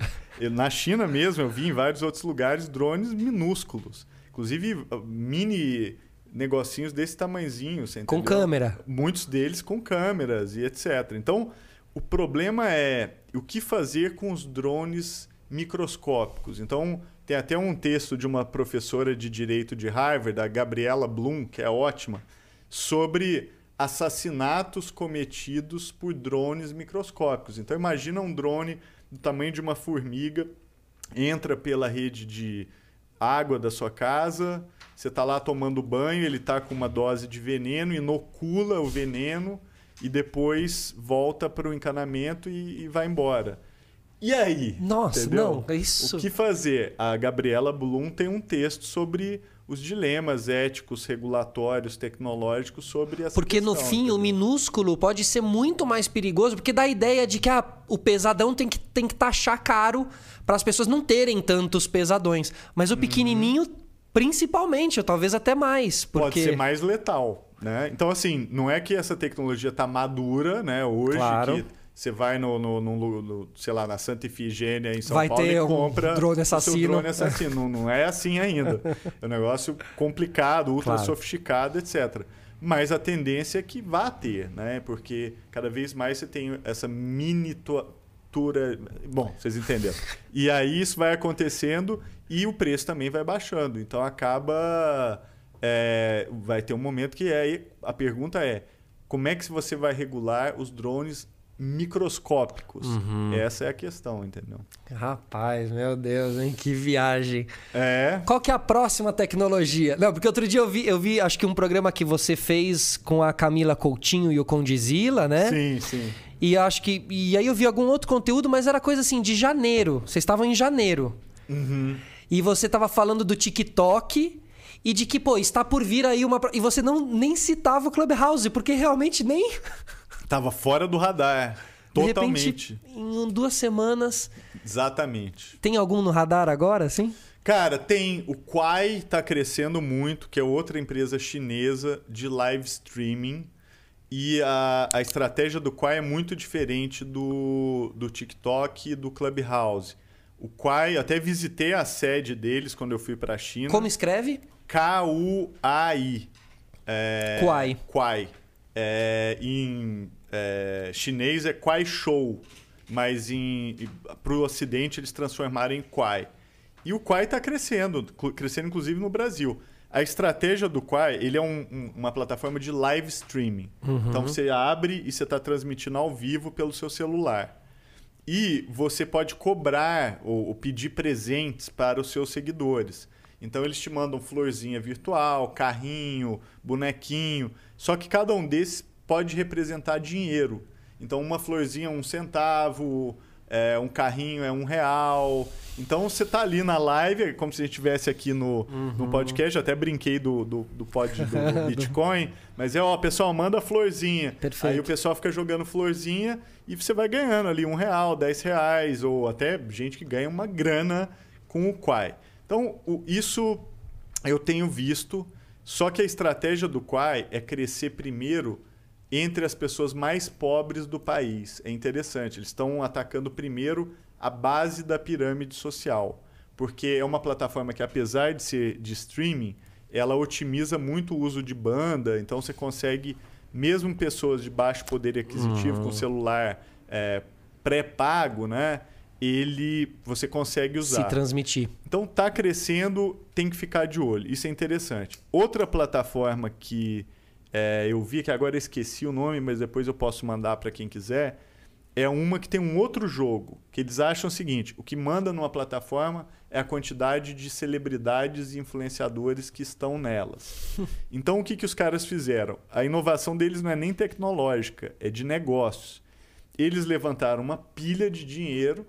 Na China mesmo, eu vi em vários outros lugares drones minúsculos. Inclusive, mini negocinhos desse tamanzinho, você Com câmera. Muitos deles com câmeras e etc. Então, o problema é o que fazer com os drones microscópicos. Então, tem até um texto de uma professora de direito de Harvard, a Gabriela Bloom, que é ótima, sobre assassinatos cometidos por drones microscópicos. Então, imagina um drone do tamanho de uma formiga, entra pela rede de água da sua casa, você está lá tomando banho, ele está com uma dose de veneno, inocula o veneno e depois volta para o encanamento e, e vai embora. E aí? Nossa, Entendeu? não, isso. O que fazer? A Gabriela Blum tem um texto sobre os dilemas éticos, regulatórios, tecnológicos sobre essa Porque no questão, fim, o entendeu? minúsculo pode ser muito mais perigoso, porque dá a ideia de que ah, o pesadão tem que, tem que taxar caro para as pessoas não terem tantos pesadões. Mas o pequenininho, principalmente, ou talvez até mais. Porque... Pode ser mais letal, né? Então, assim, não é que essa tecnologia está madura, né? Hoje, Claro. que você vai no, no, no- no- sei lá, na Santa Ifigênia em São Vai Paulo ter e um compra drone o seu assassino. drone assassino. Não, não é assim ainda. É um negócio complicado, ultra Claro. sofisticado, etc. Mas a tendência é que vá ter, né? Porque cada vez mais você tem essa miniatura... Bom, vocês entenderam. E aí isso vai acontecendo e o preço também vai baixando. Então acaba... é, vai ter um momento que é, a pergunta é como é que você vai regular os drones microscópicos? Essa é a questão, entendeu? Rapaz, meu Deus, hein? Que viagem. É. Qual que é a próxima tecnologia? Não, porque outro dia eu vi, eu vi, acho que um programa que você fez com a Camila Coutinho e o Condizila, né? Sim, sim. E acho que. E aí eu vi algum outro conteúdo, mas era coisa assim, de janeiro. Vocês estavam em janeiro. Uhum. E você tava falando do TikTok e de que, pô, está por vir aí uma. E você não nem citava o Clubhouse, porque realmente nem. Tava fora do radar. De Totalmente. repente, em duas semanas. Exatamente. Tem algum no radar agora, sim? Cara, tem o Quai está crescendo muito, que é outra empresa chinesa de live streaming. E a, a estratégia do Quai é muito diferente do, do TikTok e do Clubhouse. O Quai, até visitei a sede deles quando eu fui para a China. Como escreve? K-U-A-I. É, Quai. Quai. É, em é, chinês é Quai Show, mas para o ocidente eles transformaram em Quai. E o Quai está crescendo, crescendo inclusive no Brasil. A estratégia do Quai, ele é um- um- uma plataforma de live streaming. Então você abre e você está transmitindo ao vivo pelo seu celular. E você pode cobrar ou, ou pedir presentes para os seus seguidores. Então eles te mandam florzinha virtual, carrinho, bonequinho. Só que cada um desses pode representar dinheiro. Então uma florzinha é um centavo, é, um carrinho é um real. Então você tá ali na live, é como se a gente estivesse aqui no, no podcast. Eu até brinquei do, do, do pod do, do Bitcoin. Mas é, ó, pessoal, manda florzinha. Perfeito. Aí o pessoal fica jogando florzinha e você vai ganhando ali um real, dez reais, ou até gente que ganha uma grana com o Quai. Então, o- isso eu tenho visto. Só que a estratégia do Quai é crescer primeiro entre as pessoas mais pobres do país. É interessante. Eles estão atacando primeiro a base da pirâmide social. Porque é uma plataforma que, apesar de ser de streaming, ela otimiza muito o uso de banda. Então você consegue, mesmo pessoas de baixo poder aquisitivo, uhum. com celular é, pré-pago, né? ele você consegue usar. Se transmitir. Então tá crescendo, tem que ficar de olho. Isso é interessante. Outra plataforma que é, eu vi que agora eu esqueci o nome, mas depois eu posso mandar para quem quiser, é uma que tem um outro jogo que eles acham o seguinte: o que manda numa plataforma é a quantidade de celebridades e influenciadores que estão nelas. Então o que, que os caras fizeram? A inovação deles não é nem tecnológica, é de negócios. Eles levantaram uma pilha de dinheiro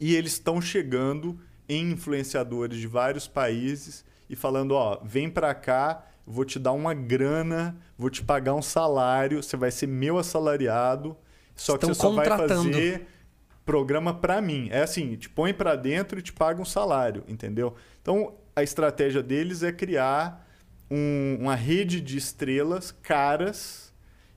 e eles estão chegando em influenciadores de vários países e falando: ó, vem para cá, vou te dar uma grana, vou te pagar um salário, você vai ser meu assalariado, só Estão que você só vai fazer programa para mim. É assim, te põe para dentro e te paga um salário, entendeu? Então, a estratégia deles é criar um, uma rede de estrelas caras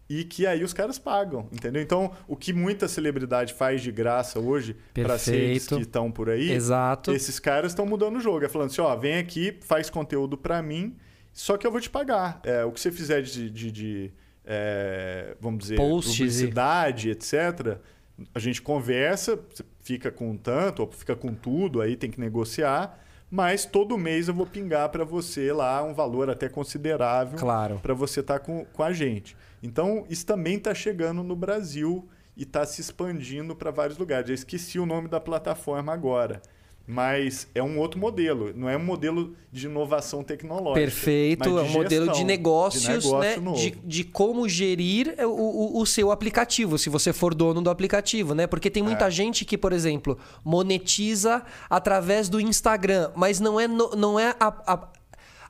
e que aí os caras pagam, entendeu? Então, o que muita celebridade faz de graça hoje para seres que estão por aí, Exato. esses caras estão mudando o jogo. É falando assim, ó, vem aqui, faz conteúdo para mim, só que eu vou te pagar. É, o que você fizer de, de, de é, vamos dizer, Posts publicidade, e... etc., a gente conversa, fica com tanto, ou fica com tudo, aí tem que negociar, mas todo mês eu vou pingar para você lá um valor até considerável claro. para você estar tá com, com a gente. Então, isso também está chegando no Brasil e está se expandindo para vários lugares. Eu esqueci o nome da plataforma agora. Mas é um outro modelo, não é um modelo de inovação tecnológica. Perfeito, é um modelo de negócios, de, né? de, de, como gerir o, o, o, seu aplicativo, se você for dono do aplicativo, né? Porque tem muita é. gente que, por exemplo, monetiza através do Instagram, mas não é, no, não é a, a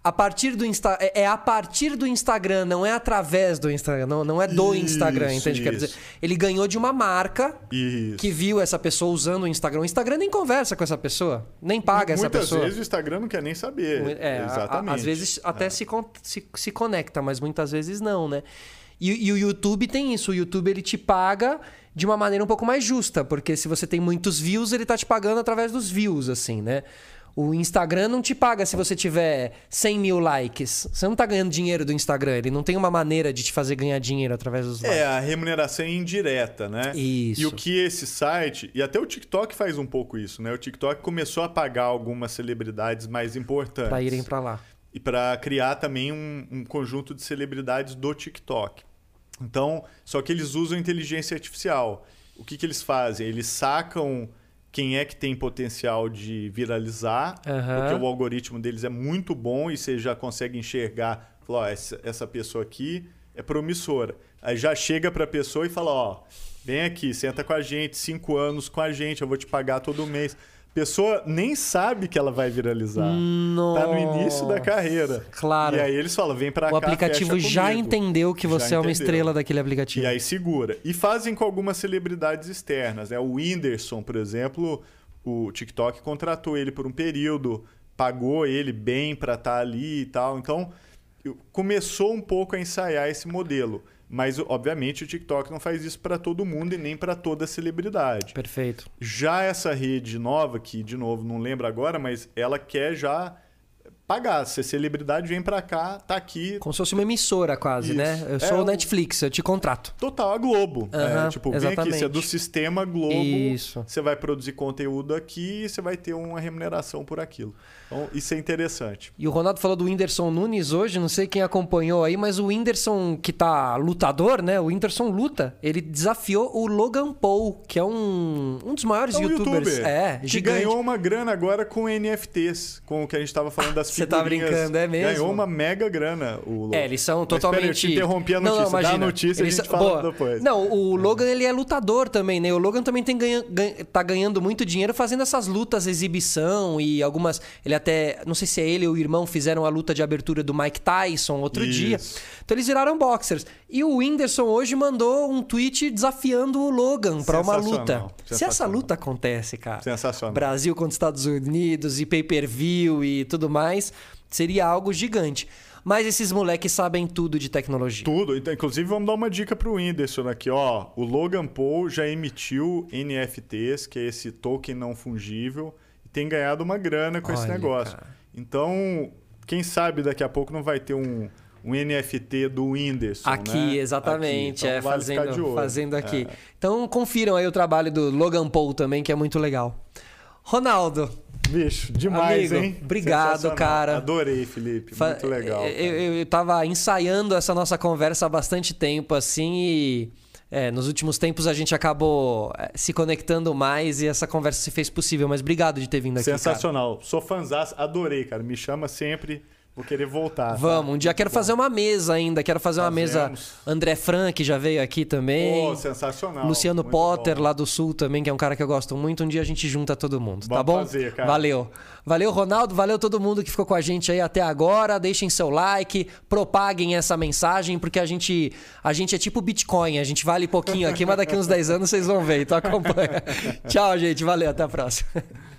a partir do Insta é, é a partir do Instagram, não é através do Instagram, não, não é do isso, Instagram, entende? Quer dizer, ele ganhou de uma marca isso. que viu essa pessoa usando o Instagram. O Instagram nem conversa com essa pessoa, nem paga essa pessoa. Muitas vezes o Instagram não quer nem saber. É, Exatamente. A, a, às vezes até é. se, se, se conecta, mas muitas vezes não, né? E, e, o YouTube tem isso. O YouTube ele te paga de uma maneira um pouco mais justa, porque se você tem muitos views, ele tá te pagando através dos views, assim, né? O Instagram não te paga se você tiver 100 mil likes. Você não tá ganhando dinheiro do Instagram. Ele não tem uma maneira de te fazer ganhar dinheiro através dos likes. É, a remuneração é indireta, né? Isso. E o que esse site... E até o TikTok faz um pouco isso, né? O TikTok começou a pagar algumas celebridades mais importantes. Para irem para lá. E para criar também um, um conjunto de celebridades do TikTok. Então, só que eles usam inteligência artificial. O que, que eles fazem? Eles sacam quem é que tem potencial de viralizar, uhum. porque o algoritmo deles é muito bom e você já consegue enxergar, falar, ó, essa, essa pessoa aqui é promissora. Aí já chega para a pessoa e fala, ó, vem aqui, senta com a gente, cinco anos com a gente, eu vou te pagar todo mês pessoa nem sabe que ela vai viralizar. Nossa. Tá no início da carreira. Claro. E aí eles falam, vem pra o cá, O aplicativo já entendeu que você já é uma entendeu. estrela daquele aplicativo. E aí segura. E fazem com algumas celebridades externas, né? O Whindersson, por exemplo, o TikTok contratou ele por um período, pagou ele bem para estar tá ali e tal. Então, começou um pouco a ensaiar esse modelo. Mas, obviamente, o TikTok não faz isso para todo mundo e nem para toda celebridade. Perfeito. Já essa rede nova, que, de novo, não lembro agora, mas ela quer já pagar. Se a celebridade vem para cá, tá aqui. Como se fosse uma emissora quase, Isso. né? Eu sou é o Netflix, eu te contrato. Total, a Globo. Uhum, é, tipo, exatamente. vem aqui, você é do sistema Globo. Isso. Você vai produzir conteúdo aqui e você vai ter uma remuneração por aquilo. Então, isso é interessante. E o Ronaldo falou do Whindersson Nunes hoje, não sei quem acompanhou aí, mas o Whindersson, que tá lutador, né? O Whindersson luta. Ele desafiou o Logan Paul, que é um, um dos maiores é um youtubers. YouTuber, é, que gigante. ganhou uma grana agora com NFTs, com o que a gente tava falando das Você tá brincando, é mesmo? Ganhou uma mega grana o Logan. É, eles são Mas, totalmente... Pera, eu te interrompi a notícia. Não, não, imagina. Dá a notícia eles... a gente fala Boa. depois. Não, o Logan, ele é lutador também, né? O Logan também tem. Ganha... tá ganhando muito dinheiro fazendo essas lutas, exibição e algumas... Ele até... Não sei se é ele ou o irmão fizeram a luta de abertura do Mike Tyson outro Isso. dia. Então eles viraram boxers. E o Whindersson hoje mandou um tweet desafiando o Logan para uma luta. Se essa luta acontece, cara. Sensacional. Brasil contra Estados Unidos e pay-per-view e tudo mais seria algo gigante. Mas esses moleques sabem tudo de tecnologia. Tudo. Então, inclusive, vamos dar uma dica para o Whindersson aqui. Ó, o Logan Paul já emitiu NFTs, que é esse token não fungível, e tem ganhado uma grana com Olha, esse negócio. Cara. Então, quem sabe daqui a pouco não vai ter um, um NFT do Whindersson. Aqui, né? exatamente. Aqui. Então, é, vale fazendo, fazendo aqui. É. Então confiram aí o trabalho do Logan Paul também, que é muito legal. Ronaldo. Bicho, demais, Amigo, hein? Obrigado, cara. Adorei, Felipe. Muito legal. Eu, eu, eu tava ensaiando essa nossa conversa há bastante tempo, assim, e. É, nos últimos tempos a gente acabou é, se conectando mais e essa conversa se fez possível. Mas obrigado de ter vindo aqui. Sensacional. Cara. Sou fãzão, adorei, cara. Me chama sempre. Vou querer voltar. Tá? Vamos, um dia quero fazer uma mesa ainda. Quero fazer uma mesa. André Frank já veio aqui também. Oh, sensacional. Luciano muito Potter, bom. lá do Sul também, que é um cara que eu gosto muito. Um dia a gente junta todo mundo, tá bom? Fazer, cara. Valeu. Valeu, Ronaldo. Valeu todo mundo que ficou com a gente aí até agora. Deixem seu like, propaguem essa mensagem, porque a gente, a gente é tipo Bitcoin. A gente vale pouquinho aqui, mas daqui uns 10 anos vocês vão ver. Então acompanha. Tchau, gente. Valeu. Até a próxima.